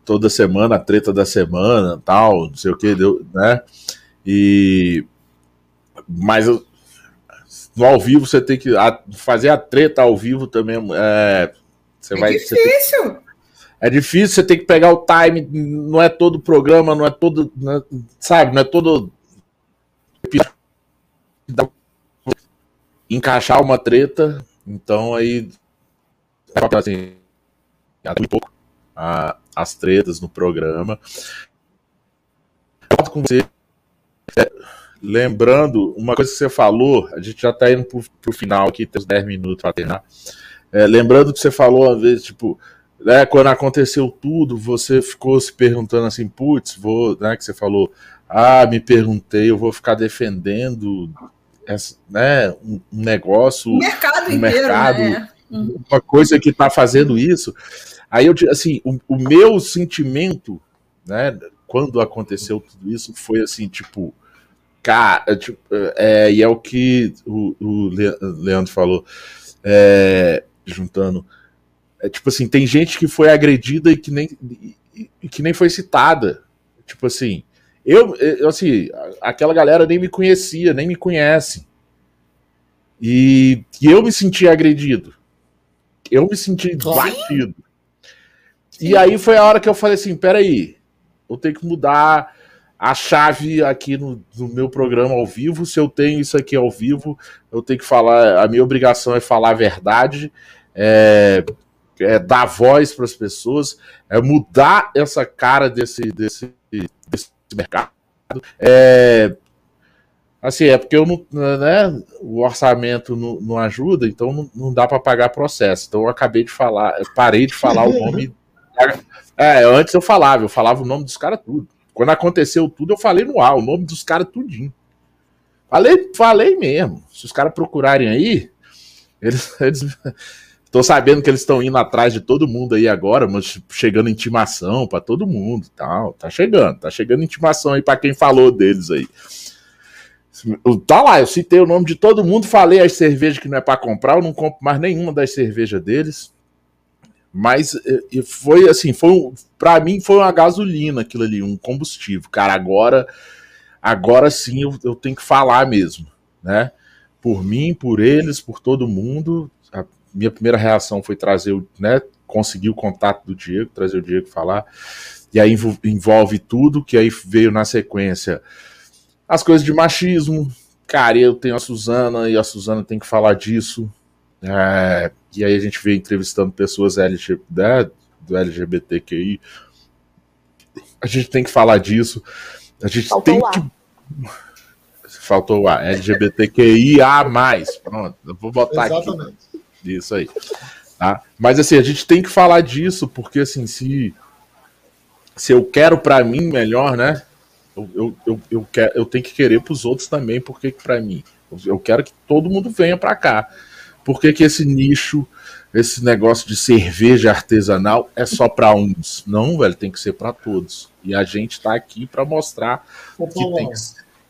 toda semana, a treta da semana, tal, não sei o que, deu, né? E mas no ao vivo você tem que a, fazer a treta ao vivo também é, você é vai, difícil. Tem, é difícil, você tem que pegar o time, não é todo programa, não é todo, não é, sabe, não é todo encaixar uma treta, então aí assim, um pouco a, as tretas no programa. Com você, é, lembrando, uma coisa que você falou, a gente já está indo para o final aqui, tem uns 10 minutos para terminar. É, lembrando que você falou uma vez, tipo, né, quando aconteceu tudo, você ficou se perguntando assim, putz, vou, né, que você falou, ah, me perguntei, eu vou ficar defendendo essa, né, um, negócio, o mercado um inteiro, mercado, né? uma coisa que está fazendo isso. Aí eu assim, o, o, meu sentimento, né, quando aconteceu tudo isso, foi assim, tipo, cara, tipo, é, e é o que o, o Leandro falou, é, juntando, é tipo assim, tem gente que foi agredida e que nem, e, que nem foi citada, tipo assim, eu, eu, assim, aquela galera nem me conhecia, nem me conhece. E, e eu me senti agredido. Eu me senti batido. E aí foi a hora que eu falei assim: peraí, eu tenho que mudar a chave aqui no, no, meu programa ao vivo. Se eu tenho isso aqui ao vivo, eu tenho que falar. A minha obrigação é falar a verdade, é, é dar voz para as pessoas, é mudar essa cara desse, desse, desse mercado. É, Assim, é porque eu não, né, o orçamento não, não ajuda, então não, não dá para pagar processo. Então eu acabei de falar, parei de falar o nome. É, antes eu falava, eu falava o nome dos caras tudo. Quando aconteceu tudo, eu falei no ar, o nome dos caras tudinho. Falei, falei mesmo. Se os caras procurarem aí, eles, eles Tô sabendo que eles estão indo atrás de todo mundo aí agora, mas chegando intimação para todo mundo, tal. Tá chegando, tá chegando intimação aí para quem falou deles aí. Tá lá, eu citei o nome de todo mundo, falei as cervejas que não é para comprar, eu não compro mais nenhuma das cervejas deles. Mas e foi assim, foi um, para mim foi uma gasolina aquilo ali, um combustível. Cara, agora agora sim eu, eu tenho que falar mesmo, né? Por mim, por eles, por todo mundo. Minha primeira reação foi trazer o, né, conseguir o contato do Diego, trazer o Diego falar. E aí envolve tudo que aí veio na sequência as coisas de machismo. Cara, eu tenho a Suzana e a Suzana tem que falar disso. É, e aí a gente vê entrevistando pessoas LGBT, né, do LGBTQI. A gente tem que falar disso. A gente Faltou tem que. Faltou a LGBTQIA. Pronto, eu vou botar Exatamente. aqui. Isso aí. Tá? Mas assim, a gente tem que falar disso, porque assim, se, se eu quero para mim melhor, né? Eu, eu, eu, eu, quero, eu tenho que querer para os outros também, porque para mim, eu quero que todo mundo venha para cá. Por que, que esse nicho, esse negócio de cerveja artesanal é só para uns? Não, velho, tem que ser para todos. E a gente está aqui para mostrar que tem que,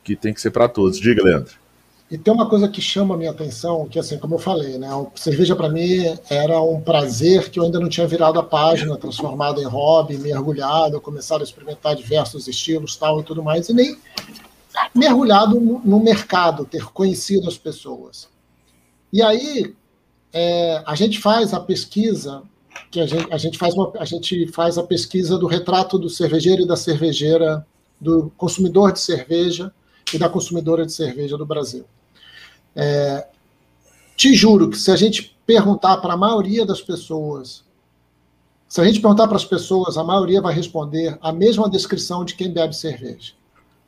que tem que ser para todos. Diga, Leandro. E tem uma coisa que chama a minha atenção, que assim, como eu falei, né, a cerveja para mim era um prazer que eu ainda não tinha virado a página, transformado em hobby, mergulhado, começado a experimentar diversos estilos tal e tudo mais, e nem mergulhado no mercado, ter conhecido as pessoas. E aí é, a gente faz a pesquisa, que a gente, a gente faz uma, a gente faz a pesquisa do retrato do cervejeiro e da cervejeira, do consumidor de cerveja, e da consumidora de cerveja do Brasil. É, te juro que se a gente perguntar para a maioria das pessoas, se a gente perguntar para as pessoas, a maioria vai responder a mesma descrição de quem bebe cerveja.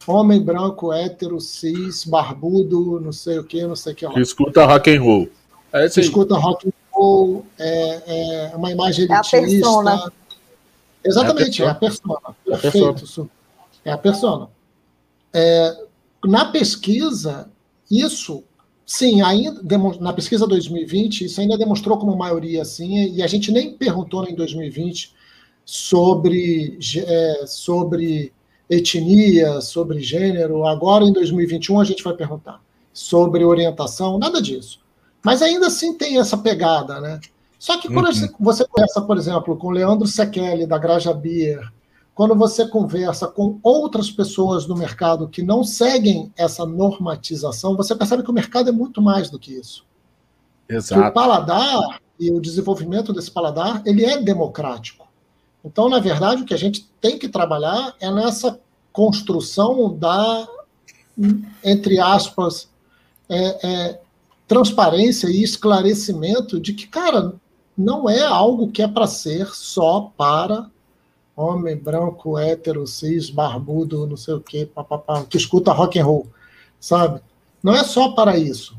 Homem branco, hétero, cis, barbudo, não sei o que, não sei o que lá. Escuta rock and roll. É que escuta rock and roll, é, é uma imagem elitista. É a persona. Exatamente, é a persona. É a persona. Perfeito. É a persona. É, na pesquisa, isso, sim, ainda na pesquisa 2020, isso ainda demonstrou como maioria, sim, e a gente nem perguntou em 2020 sobre, é, sobre etnia, sobre gênero. Agora, em 2021, a gente vai perguntar sobre orientação, nada disso. Mas ainda assim tem essa pegada, né? Só que quando uhum. você conversa, por exemplo, com Leandro Sekeli, da Graja Beer, quando você conversa com outras pessoas do mercado que não seguem essa normatização, você percebe que o mercado é muito mais do que isso. Exato. Que o paladar e o desenvolvimento desse paladar, ele é democrático. Então, na verdade, o que a gente tem que trabalhar é nessa construção da, entre aspas, é, é, transparência e esclarecimento de que, cara, não é algo que é para ser só para homem branco, hétero, cis, barbudo, não sei o quê, papapá, que escuta rock and roll, sabe? Não é só para isso.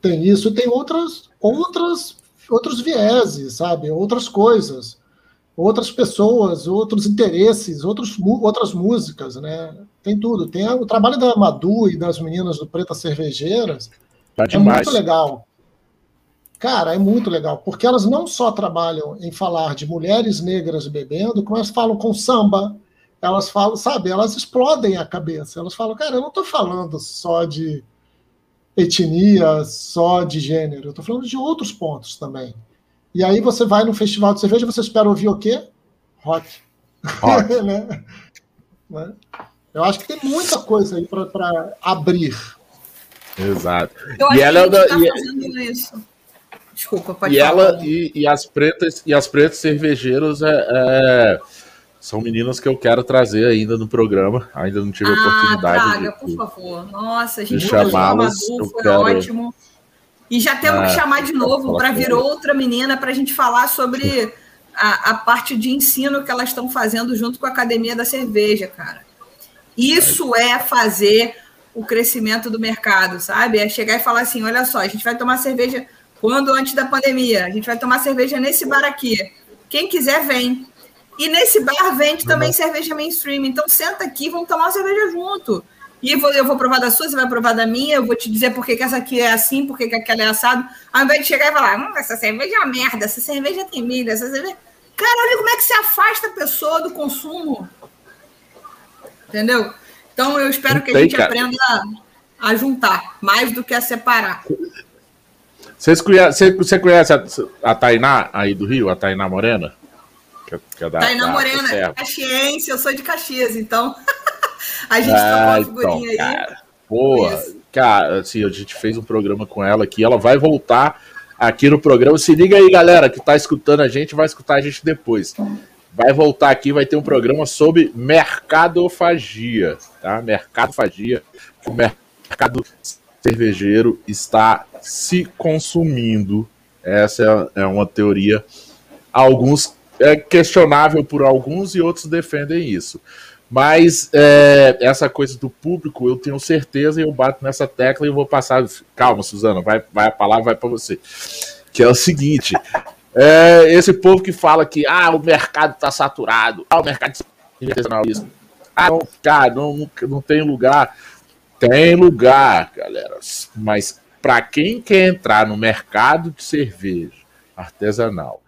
Tem isso, tem outras, outras, outros vieses, sabe? Outras coisas, outras pessoas, outros interesses, outros, outras músicas, né? Tem tudo. Tem o trabalho da Madu e das meninas do Preta Cervejeiras. Tá é muito legal. Cara, é muito legal, porque elas não só trabalham em falar de mulheres negras bebendo, como elas falam com samba, elas falam, sabe, elas explodem a cabeça. Elas falam, cara, eu não estou falando só de etnia, só de gênero, eu estou falando de outros pontos também. E aí você vai no festival de cerveja, você espera ouvir o quê? Rock. Rock. né? né? Eu acho que tem muita coisa aí para abrir. Exato. Eu e ela é da, tá fazendo isso. Desculpa, pode e falar. ela e, e, as pretas e as pretas cervejeiros é, é, são meninas que eu quero trazer ainda no programa. Ainda não tive ah, oportunidade. Traga, de, por favor. Nossa, a gente chamá-las. Foi quero... ótimo. E já temos que é, chamar de novo para vir outra menina para a gente falar sobre a, a, parte de ensino que elas estão fazendo junto com a Academia da Cerveja, cara. Isso é fazer o crescimento do mercado, sabe? É chegar e falar assim: olha só, a gente vai tomar cerveja quando antes da pandemia. A gente vai tomar cerveja nesse bar aqui. Quem quiser, vem. E nesse bar vende também uhum. cerveja mainstream. Então senta aqui, vamos tomar uma cerveja junto. E eu vou, eu vou provar da sua, você vai provar da minha, eu vou te dizer por que essa aqui é assim, por que aquela é assado. Ao invés de chegar e falar, hum, essa cerveja é uma merda, essa cerveja tem milho, essa cerveja. Cara, olha como é que se afasta a pessoa do consumo. Entendeu? Então eu espero que a gente aprenda a juntar, mais do que a separar. Vocês conhece, você conhece a, a Tainá aí do Rio, a Tainá Morena? Que, é, que é da, Tainá da, Morena, da Caxiense, eu sou de Caxias, então a gente ah, uma figurinha então, aí. Cara, boa. Cara, assim, a gente fez um programa com ela aqui, ela vai voltar aqui no programa. Se liga aí, galera, que tá escutando a gente, vai escutar a gente depois. Vai voltar aqui, vai ter um programa sobre mercadofagia, tá? Mercadofagia, o mercado cervejeiro está se consumindo. Essa é, é uma teoria. Alguns é questionável por alguns e outros defendem isso. Mas é, essa coisa do público, eu tenho certeza e eu bato nessa tecla e vou passar. Calma, Suzana, vai, vai a palavra vai para você. Que é o seguinte: é, esse povo que fala que ah, o mercado está saturado, ah, o mercado internacional isso. Ah, não, cara, não, não, não tem lugar. Tem lugar, galera. Mas para quem quer entrar no mercado de cerveja artesanal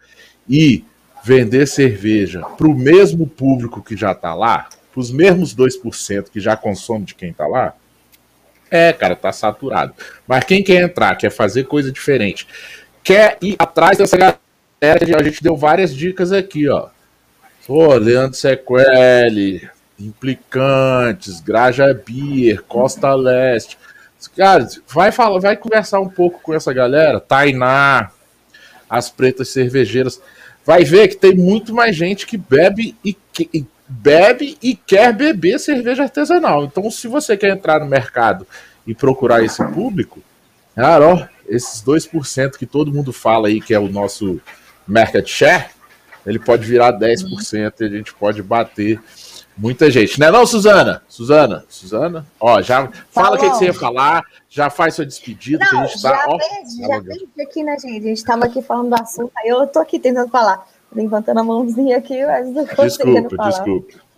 e vender cerveja para o mesmo público que já está lá, para os mesmos 2% que já consome de quem está lá, é, cara, tá saturado. Mas quem quer entrar, quer fazer coisa diferente, quer ir atrás dessa galera, a gente deu várias dicas aqui, ó. Pô, Leandro Sequeli, Implicantes, Graja Beer, Costa Leste. Cara, vai falar, vai conversar um pouco com essa galera, Tainá, as pretas cervejeiras. Vai ver que tem muito mais gente que bebe e, que, bebe e quer beber cerveja artesanal. Então, se você quer entrar no mercado e procurar esse público, cara, ó, esses 2% que todo mundo fala aí que é o nosso market share, ele pode virar 10% e a gente pode bater muita gente. Não é não, Suzana? Suzana, Suzana, ó, já fala o que, que, você ia falar, já faz sua despedida, não, que a gente tá, ó, perdi, já perdi aqui, né, gente? A gente tava aqui falando do assunto, aí eu tô aqui tentando falar, levantando a mãozinha aqui, mas não conseguindo falar. Desculpa, desculpa.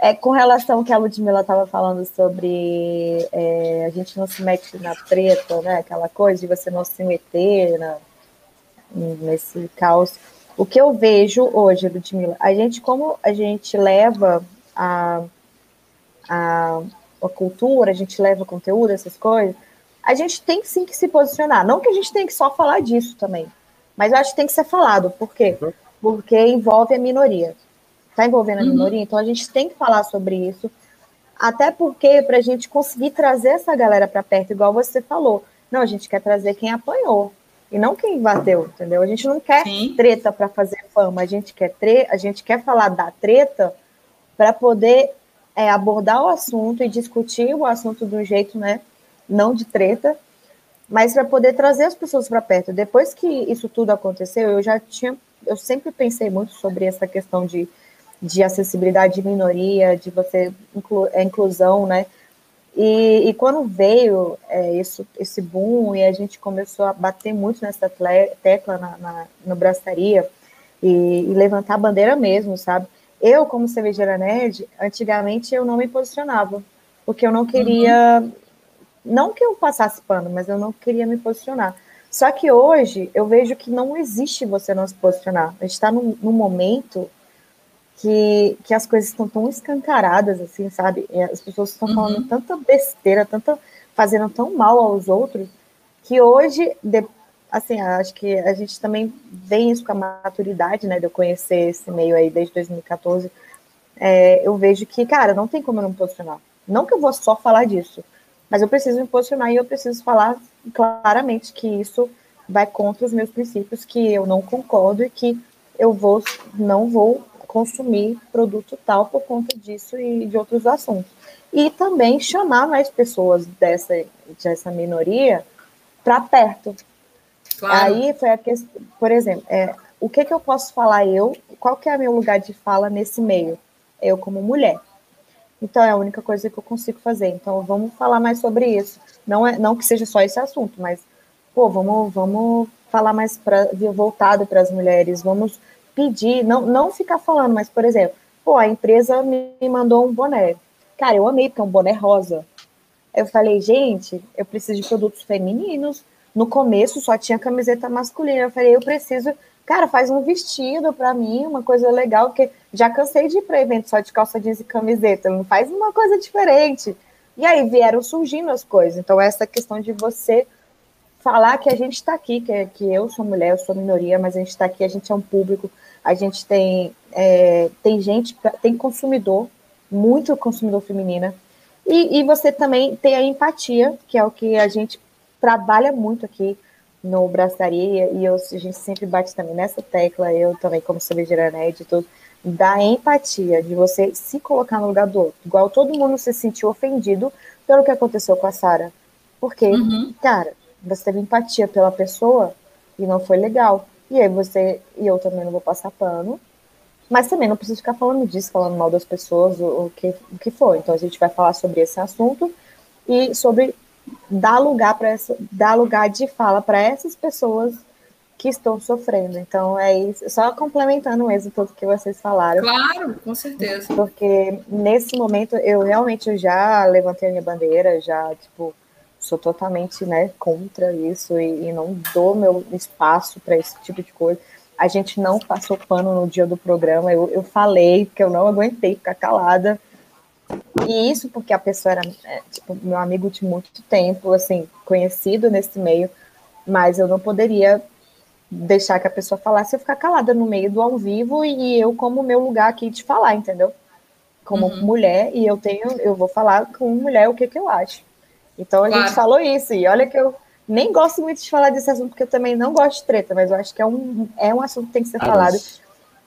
É, com relação ao que a Ludmilla estava falando sobre é, a gente não se mete na treta, né? Aquela coisa de você não se meter na, nesse caos. O que eu vejo hoje, Ludmilla, a gente, como a gente leva a, a, a cultura, a gente leva conteúdo, essas coisas, a gente tem sim que se posicionar. Não que a gente tenha que só falar disso também, mas eu acho que tem que ser falado. Por quê? Uhum. Porque envolve a minoria está envolvendo a uhum. minoria, então a gente tem que falar sobre isso, até porque para a gente conseguir trazer essa galera para perto, igual você falou, não, a gente quer trazer quem apanhou e não quem bateu, entendeu? A gente não quer Sim. treta para fazer fama, a gente quer tre a gente quer falar da treta para poder é, abordar o assunto e discutir o assunto do jeito, né, não de treta, mas para poder trazer as pessoas para perto. Depois que isso tudo aconteceu, eu já tinha, eu sempre pensei muito sobre essa questão de de acessibilidade de minoria, de você inclu, a inclusão, né? E, e quando veio é, isso, esse boom e a gente começou a bater muito nessa tecla na, na no braçaria e, e, levantar a bandeira mesmo, sabe? Eu, como cervejeira nerd, antigamente eu não me posicionava, porque eu não queria, uhum. não que eu passasse pano, mas eu não queria me posicionar. Só que hoje eu vejo que não existe você não se posicionar. A gente está num, num momento que, que as coisas estão tão escancaradas, assim, sabe? As pessoas estão falando uhum. tanta besteira, tanta, fazendo tão mal aos outros, que hoje, de, assim, acho que a gente também vem isso com a maturidade, né, de eu conhecer esse meio aí desde 2014, é, eu vejo que, cara, não tem como eu não posicionar. Não que eu vou só falar disso, mas eu preciso me posicionar e eu preciso falar claramente que isso vai contra os meus princípios, que eu não concordo e que eu vou, não vou consumir produto tal por conta disso e de outros assuntos. E também chamar mais pessoas dessa, dessa minoria para perto. Claro. Aí foi a questão, por exemplo, é, o que, que eu posso falar eu, qual que é o meu lugar de fala nesse meio? Eu como mulher. Então é a única coisa que eu consigo fazer. Então vamos falar mais sobre isso. Não é não que seja só esse assunto, mas pô, vamos vamos falar mais para voltado para as mulheres, vamos pedir, não, não ficar falando, mas, por exemplo, pô, a empresa me mandou um boné. Cara, eu amei, porque é um boné rosa. Eu falei, gente, eu preciso de produtos femininos. No começo só tinha camiseta masculina. Eu falei, eu preciso, cara, faz um vestido para mim, uma coisa legal, porque já cansei de ir para evento só de calça jeans e camiseta. Não faz uma coisa diferente. E aí vieram surgindo as coisas. Então, essa questão de você falar que a gente está aqui, que, que eu sou mulher, eu sou minoria, mas a gente está aqui, a gente é um público, a gente tem, é, tem gente, tem consumidor, muito consumidor feminina, e, e você também tem a empatia, que é o que a gente trabalha muito aqui no Braçaria, e eu, a gente sempre bate também nessa tecla, eu também, como cervejeira nerd e tudo, da empatia, de você se colocar no lugar do outro. Igual todo mundo se sentiu ofendido pelo que aconteceu com a Sara. Porque, uhum. cara, você teve empatia pela pessoa e não foi legal. E aí você e eu também não vou passar pano. Mas também não preciso ficar falando disso, falando mal das pessoas, o, o, que, o que for. Então a gente vai falar sobre esse assunto e sobre dar lugar para essa, dar lugar de fala para essas pessoas que estão sofrendo. Então é isso, só complementando mesmo tudo que vocês falaram. Claro, com certeza. Porque nesse momento eu realmente eu já levantei a minha bandeira, já tipo sou totalmente né, contra isso e, e não dou meu espaço para esse tipo de coisa. A gente não passou pano no dia do programa, eu, eu falei que eu não aguentei ficar calada. E isso porque a pessoa era é, tipo, meu amigo de muito tempo, assim, conhecido nesse meio, mas eu não poderia deixar que a pessoa falasse e ficar calada no meio do ao vivo e eu como meu lugar aqui de falar, entendeu? Como uhum. mulher, e eu tenho, eu vou falar com mulher o que, que eu acho. Então a claro. gente falou isso, e olha que eu nem gosto muito de falar desse assunto, porque eu também não gosto de treta, mas eu acho que é um, é um assunto que tem que ser ah, falado.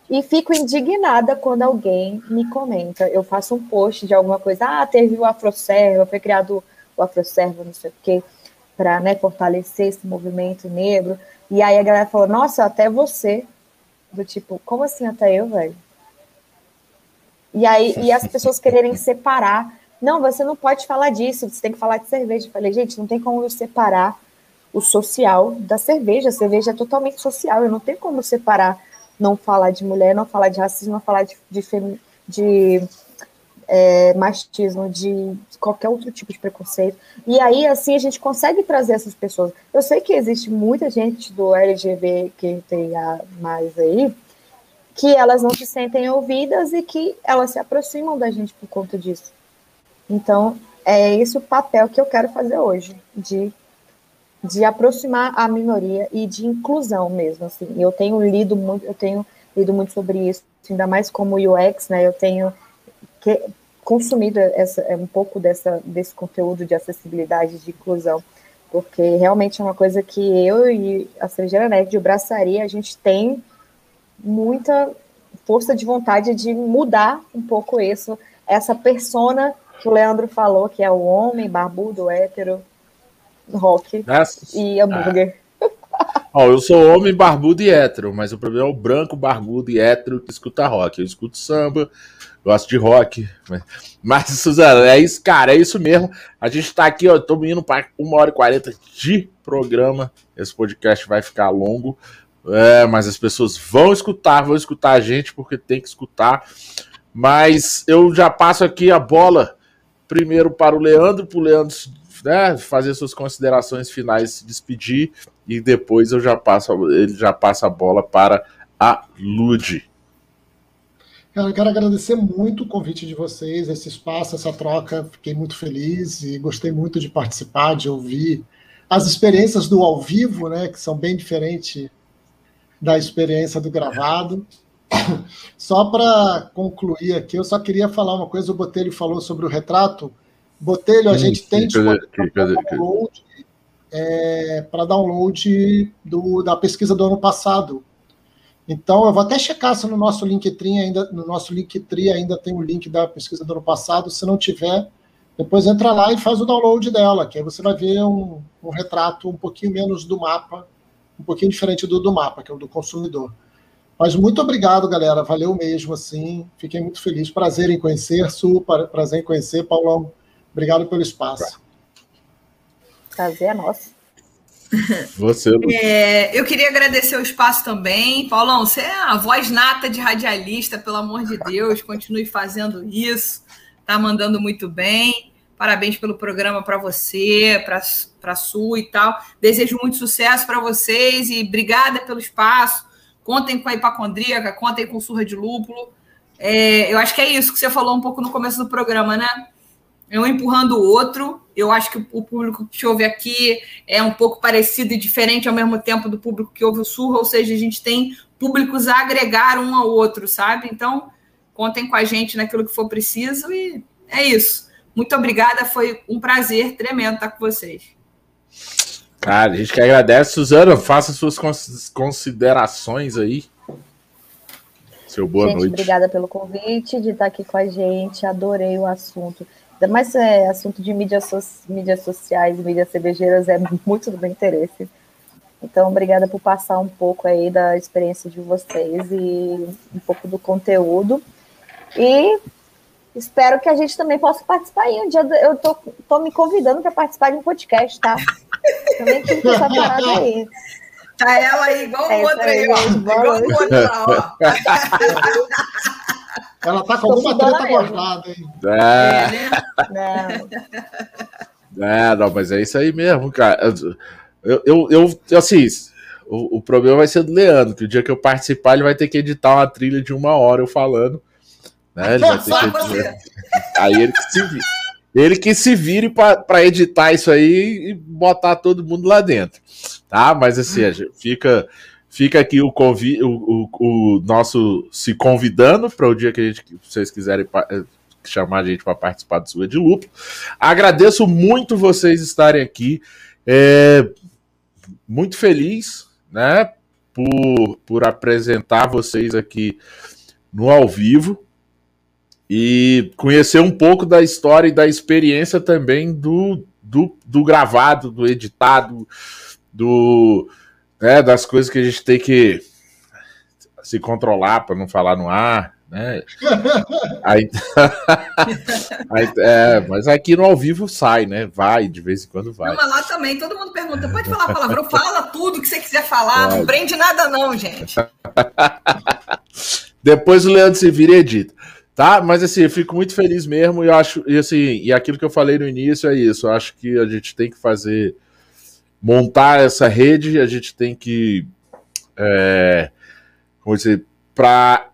E fico indignada quando alguém me comenta. Eu faço um post de alguma coisa. Ah, teve o Afroserva, foi criado o Afroserva, não sei o quê, para né, fortalecer esse movimento negro. E aí a galera falou: Nossa, até você. Do tipo, como assim até eu, velho? E aí e as pessoas quererem separar. Não, você não pode falar disso, você tem que falar de cerveja. Eu falei, gente, não tem como eu separar o social da cerveja. A cerveja é totalmente social, eu não tenho como separar não falar de mulher, não falar de racismo, não falar de, de, de é, machismo, de qualquer outro tipo de preconceito. E aí, assim, a gente consegue trazer essas pessoas. Eu sei que existe muita gente do LGBT que tem mais aí, que elas não se sentem ouvidas e que elas se aproximam da gente por conta disso. Então, é esse o papel que eu quero fazer hoje, de de aproximar a minoria e de inclusão mesmo, assim. Eu tenho lido muito, eu tenho lido muito sobre isso, ainda mais como UX, né? Eu tenho que, consumido essa, um pouco dessa, desse conteúdo de acessibilidade, de inclusão, porque realmente é uma coisa que eu e a Cervejeira Nerd de Braçaria, a gente tem muita força de vontade de mudar um pouco isso, essa persona que o Leandro falou, que é o homem barbudo, hétero, rock e hambúrguer. Ah. Ó, eu sou homem barbudo e hétero, mas o problema é o branco barbudo e hétero que escuta rock. Eu escuto samba, gosto de rock. Mas, mas Suzana, é isso, cara, é isso mesmo. A gente tá aqui, ó, tô indo para uma hora e quarenta de programa. Esse podcast vai ficar longo. É, mas as pessoas vão escutar, vão escutar a gente, porque tem que escutar. Mas eu já passo aqui a bola primeiro para o Leandro, para o Leandro né, fazer suas considerações finais, se despedir e depois eu já passo, ele já passa a bola para a Lude. Eu quero agradecer muito o convite de vocês, esse espaço, essa troca. Fiquei muito feliz e gostei muito de participar, de ouvir as experiências do ao vivo, né, que são bem diferentes da experiência do gravado. Só para concluir aqui, eu só queria falar uma coisa. O Botelho falou sobre o retrato. Botelho, a gente tem para download, é, download do, da pesquisa do ano passado. Então, eu vou até checar se no nosso Linktree ainda, no nosso Linktree ainda tem o link da pesquisa do ano passado. Se não tiver, depois entra lá e faz o download dela, que aí você vai ver um, um retrato um pouquinho menos do mapa, um pouquinho diferente do, do mapa, que é o do consumidor. Mas muito obrigado, galera. Valeu mesmo, assim. Fiquei muito feliz. Prazer em conhecer, Su. Prazer em conhecer, Paulão. Obrigado pelo espaço. Prazer é nosso. Você. É, eu queria agradecer o espaço também. Paulão, você é a voz nata de radialista, pelo amor de Deus, continue fazendo isso. Tá mandando muito bem. Parabéns pelo programa para você, para a Su e tal. Desejo muito sucesso para vocês e obrigada pelo espaço. Contem com a hipacondríaca, contem com surra de lúpulo. É, eu acho que é isso que você falou um pouco no começo do programa, né? é um empurrando o outro. Eu acho que o público que ouve aqui é um pouco parecido e diferente ao mesmo tempo do público que ouve o Surra, ou seja, a gente tem públicos a agregar um ao outro, sabe? Então, contem com a gente naquilo que for preciso e é isso. Muito obrigada, foi um prazer tremendo estar com vocês. Cara, a gente que agradece, Suzana, faça suas considerações aí. Seu boa gente, noite. Obrigada pelo convite de estar aqui com a gente. Adorei o assunto. Ainda mais é, assunto de mídias, so mídias sociais, mídias cervejeiras é muito do meu interesse. Então, obrigada por passar um pouco aí da experiência de vocês e um pouco do conteúdo. E espero que a gente também possa participar aí. Um dia eu tô, tô me convidando para participar de um podcast, tá? Também tem que essa parada aí. Tá ela aí, igual o é outro aí, ó. Igual o outro lá, ó. Ela tá com alguma treta guardada, hein? É. é. Não. É, não, mas é isso aí mesmo, cara. Eu, eu, eu assim, o, o, problema vai ser do Leandro, que o dia que eu participar, ele vai ter que editar uma trilha de uma hora eu falando. Né? Ele vai ter que... Aí ele que se vire. Ele que se vire para editar isso aí e botar todo mundo lá dentro. Tá? Mas assim, fica Fica aqui o, convi o, o, o nosso se convidando para o dia que a gente, vocês quiserem eh, chamar a gente para participar do Sua de Lupo. Agradeço muito vocês estarem aqui. É, muito feliz, né? por, por apresentar vocês aqui no ao vivo e conhecer um pouco da história e da experiência também do, do, do gravado, do editado, do, né, das coisas que a gente tem que se controlar para não falar no ar, né? Aí, aí, é, mas aqui no ao vivo sai, né? Vai, de vez em quando vai. Não, mas lá também, todo mundo pergunta, pode falar palavrão? Fala tudo que você quiser falar, pode. não prende nada não, gente. Depois o Leandro se vira e edita. Tá? Mas assim, eu fico muito feliz mesmo e acho, e assim, e aquilo que eu falei no início é isso. Eu acho que a gente tem que fazer montar essa rede, a gente tem que é, como dizer, para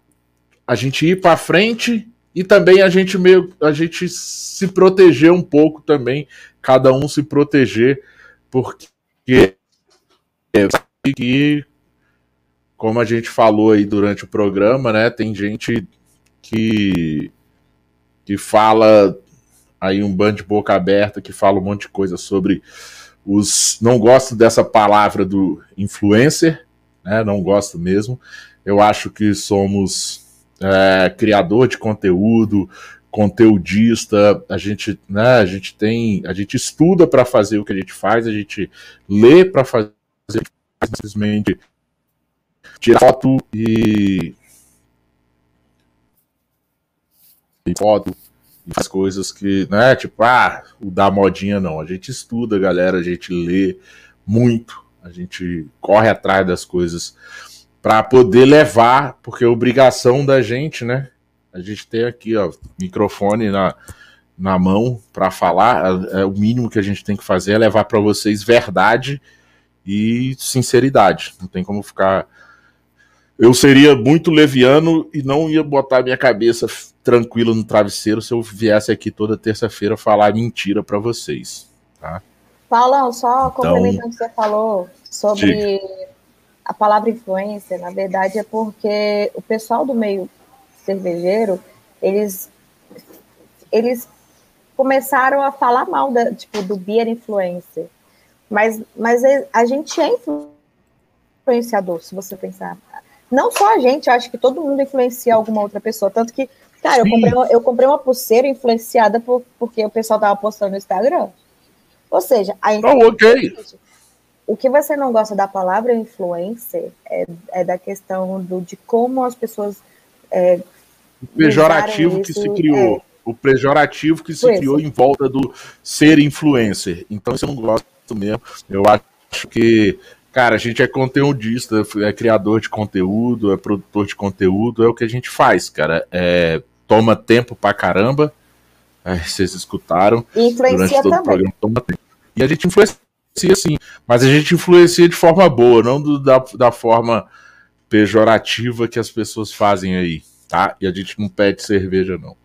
a gente ir para frente e também a gente meio a gente se proteger um pouco também, cada um se proteger, porque que como a gente falou aí durante o programa, né, tem gente que, que fala aí um bando de boca aberta, que fala um monte de coisa sobre os. Não gosto dessa palavra do influencer, né? Não gosto mesmo. Eu acho que somos é, criador de conteúdo, conteudista, a gente, né, a gente tem, a gente estuda para fazer o que a gente faz, a gente lê para fazer simplesmente tirar foto e foto e faz coisas que, né, tipo, ah, o da modinha não. A gente estuda, galera, a gente lê muito, a gente corre atrás das coisas para poder levar, porque é obrigação da gente, né? A gente tem aqui, ó, microfone na, na mão para falar, é, é, o mínimo que a gente tem que fazer é levar para vocês verdade e sinceridade. Não tem como ficar eu seria muito leviano e não ia botar minha cabeça tranquila no travesseiro se eu viesse aqui toda terça-feira falar mentira para vocês, tá? Paulão, só então, complementando o que você falou sobre diga. a palavra influência, na verdade é porque o pessoal do meio cervejeiro, eles eles começaram a falar mal da, tipo, do beer influencer. Mas, mas a gente é influenciador, se você pensar. Não só a gente, acho que todo mundo influencia alguma outra pessoa. Tanto que, cara, eu comprei, uma, eu comprei uma pulseira influenciada por, porque o pessoal tava postando no Instagram. Ou seja, a oh, okay. o que você não gosta da palavra influencer é, é da questão do, de como as pessoas. É, o pejorativo que se criou. É, o pejorativo que se criou em volta do ser influencer. Então, isso eu não gosto mesmo. Eu acho que Cara, a gente é conteudista, é criador de conteúdo, é produtor de conteúdo, é o que a gente faz, cara. É, toma tempo pra caramba. É, vocês escutaram. Influencia durante todo também. o programa, toma tempo. E a gente influencia sim, mas a gente influencia de forma boa, não do, da, da forma pejorativa que as pessoas fazem aí, tá? E a gente não pede cerveja, não.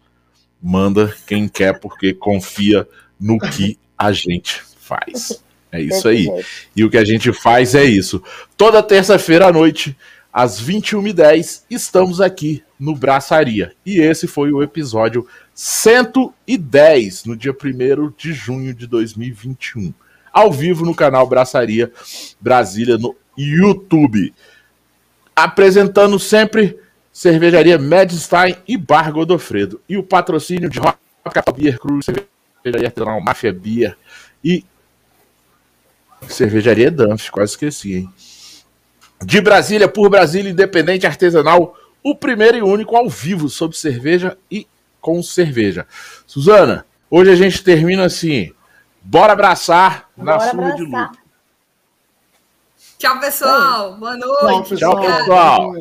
Manda quem quer, porque confia no que a gente faz. É isso aí. E o que a gente faz é isso. Toda terça-feira à noite, às 21h10, estamos aqui no Braçaria. E esse foi o episódio 110, no dia 1 de junho de 2021. Ao vivo no canal Braçaria Brasília no YouTube. Apresentando sempre Cervejaria Medstein e Bar Godofredo. E o patrocínio de Rock Beer Cruz, Cervejaria Artesanal Mafia Beer e Cervejaria Danf, quase esqueci, hein? De Brasília, por Brasília, independente artesanal, o primeiro e único ao vivo sobre cerveja e com cerveja. Suzana, hoje a gente termina assim. Bora abraçar Bora na surra de luta. Tchau, pessoal. Boa noite. Tchau, pessoal.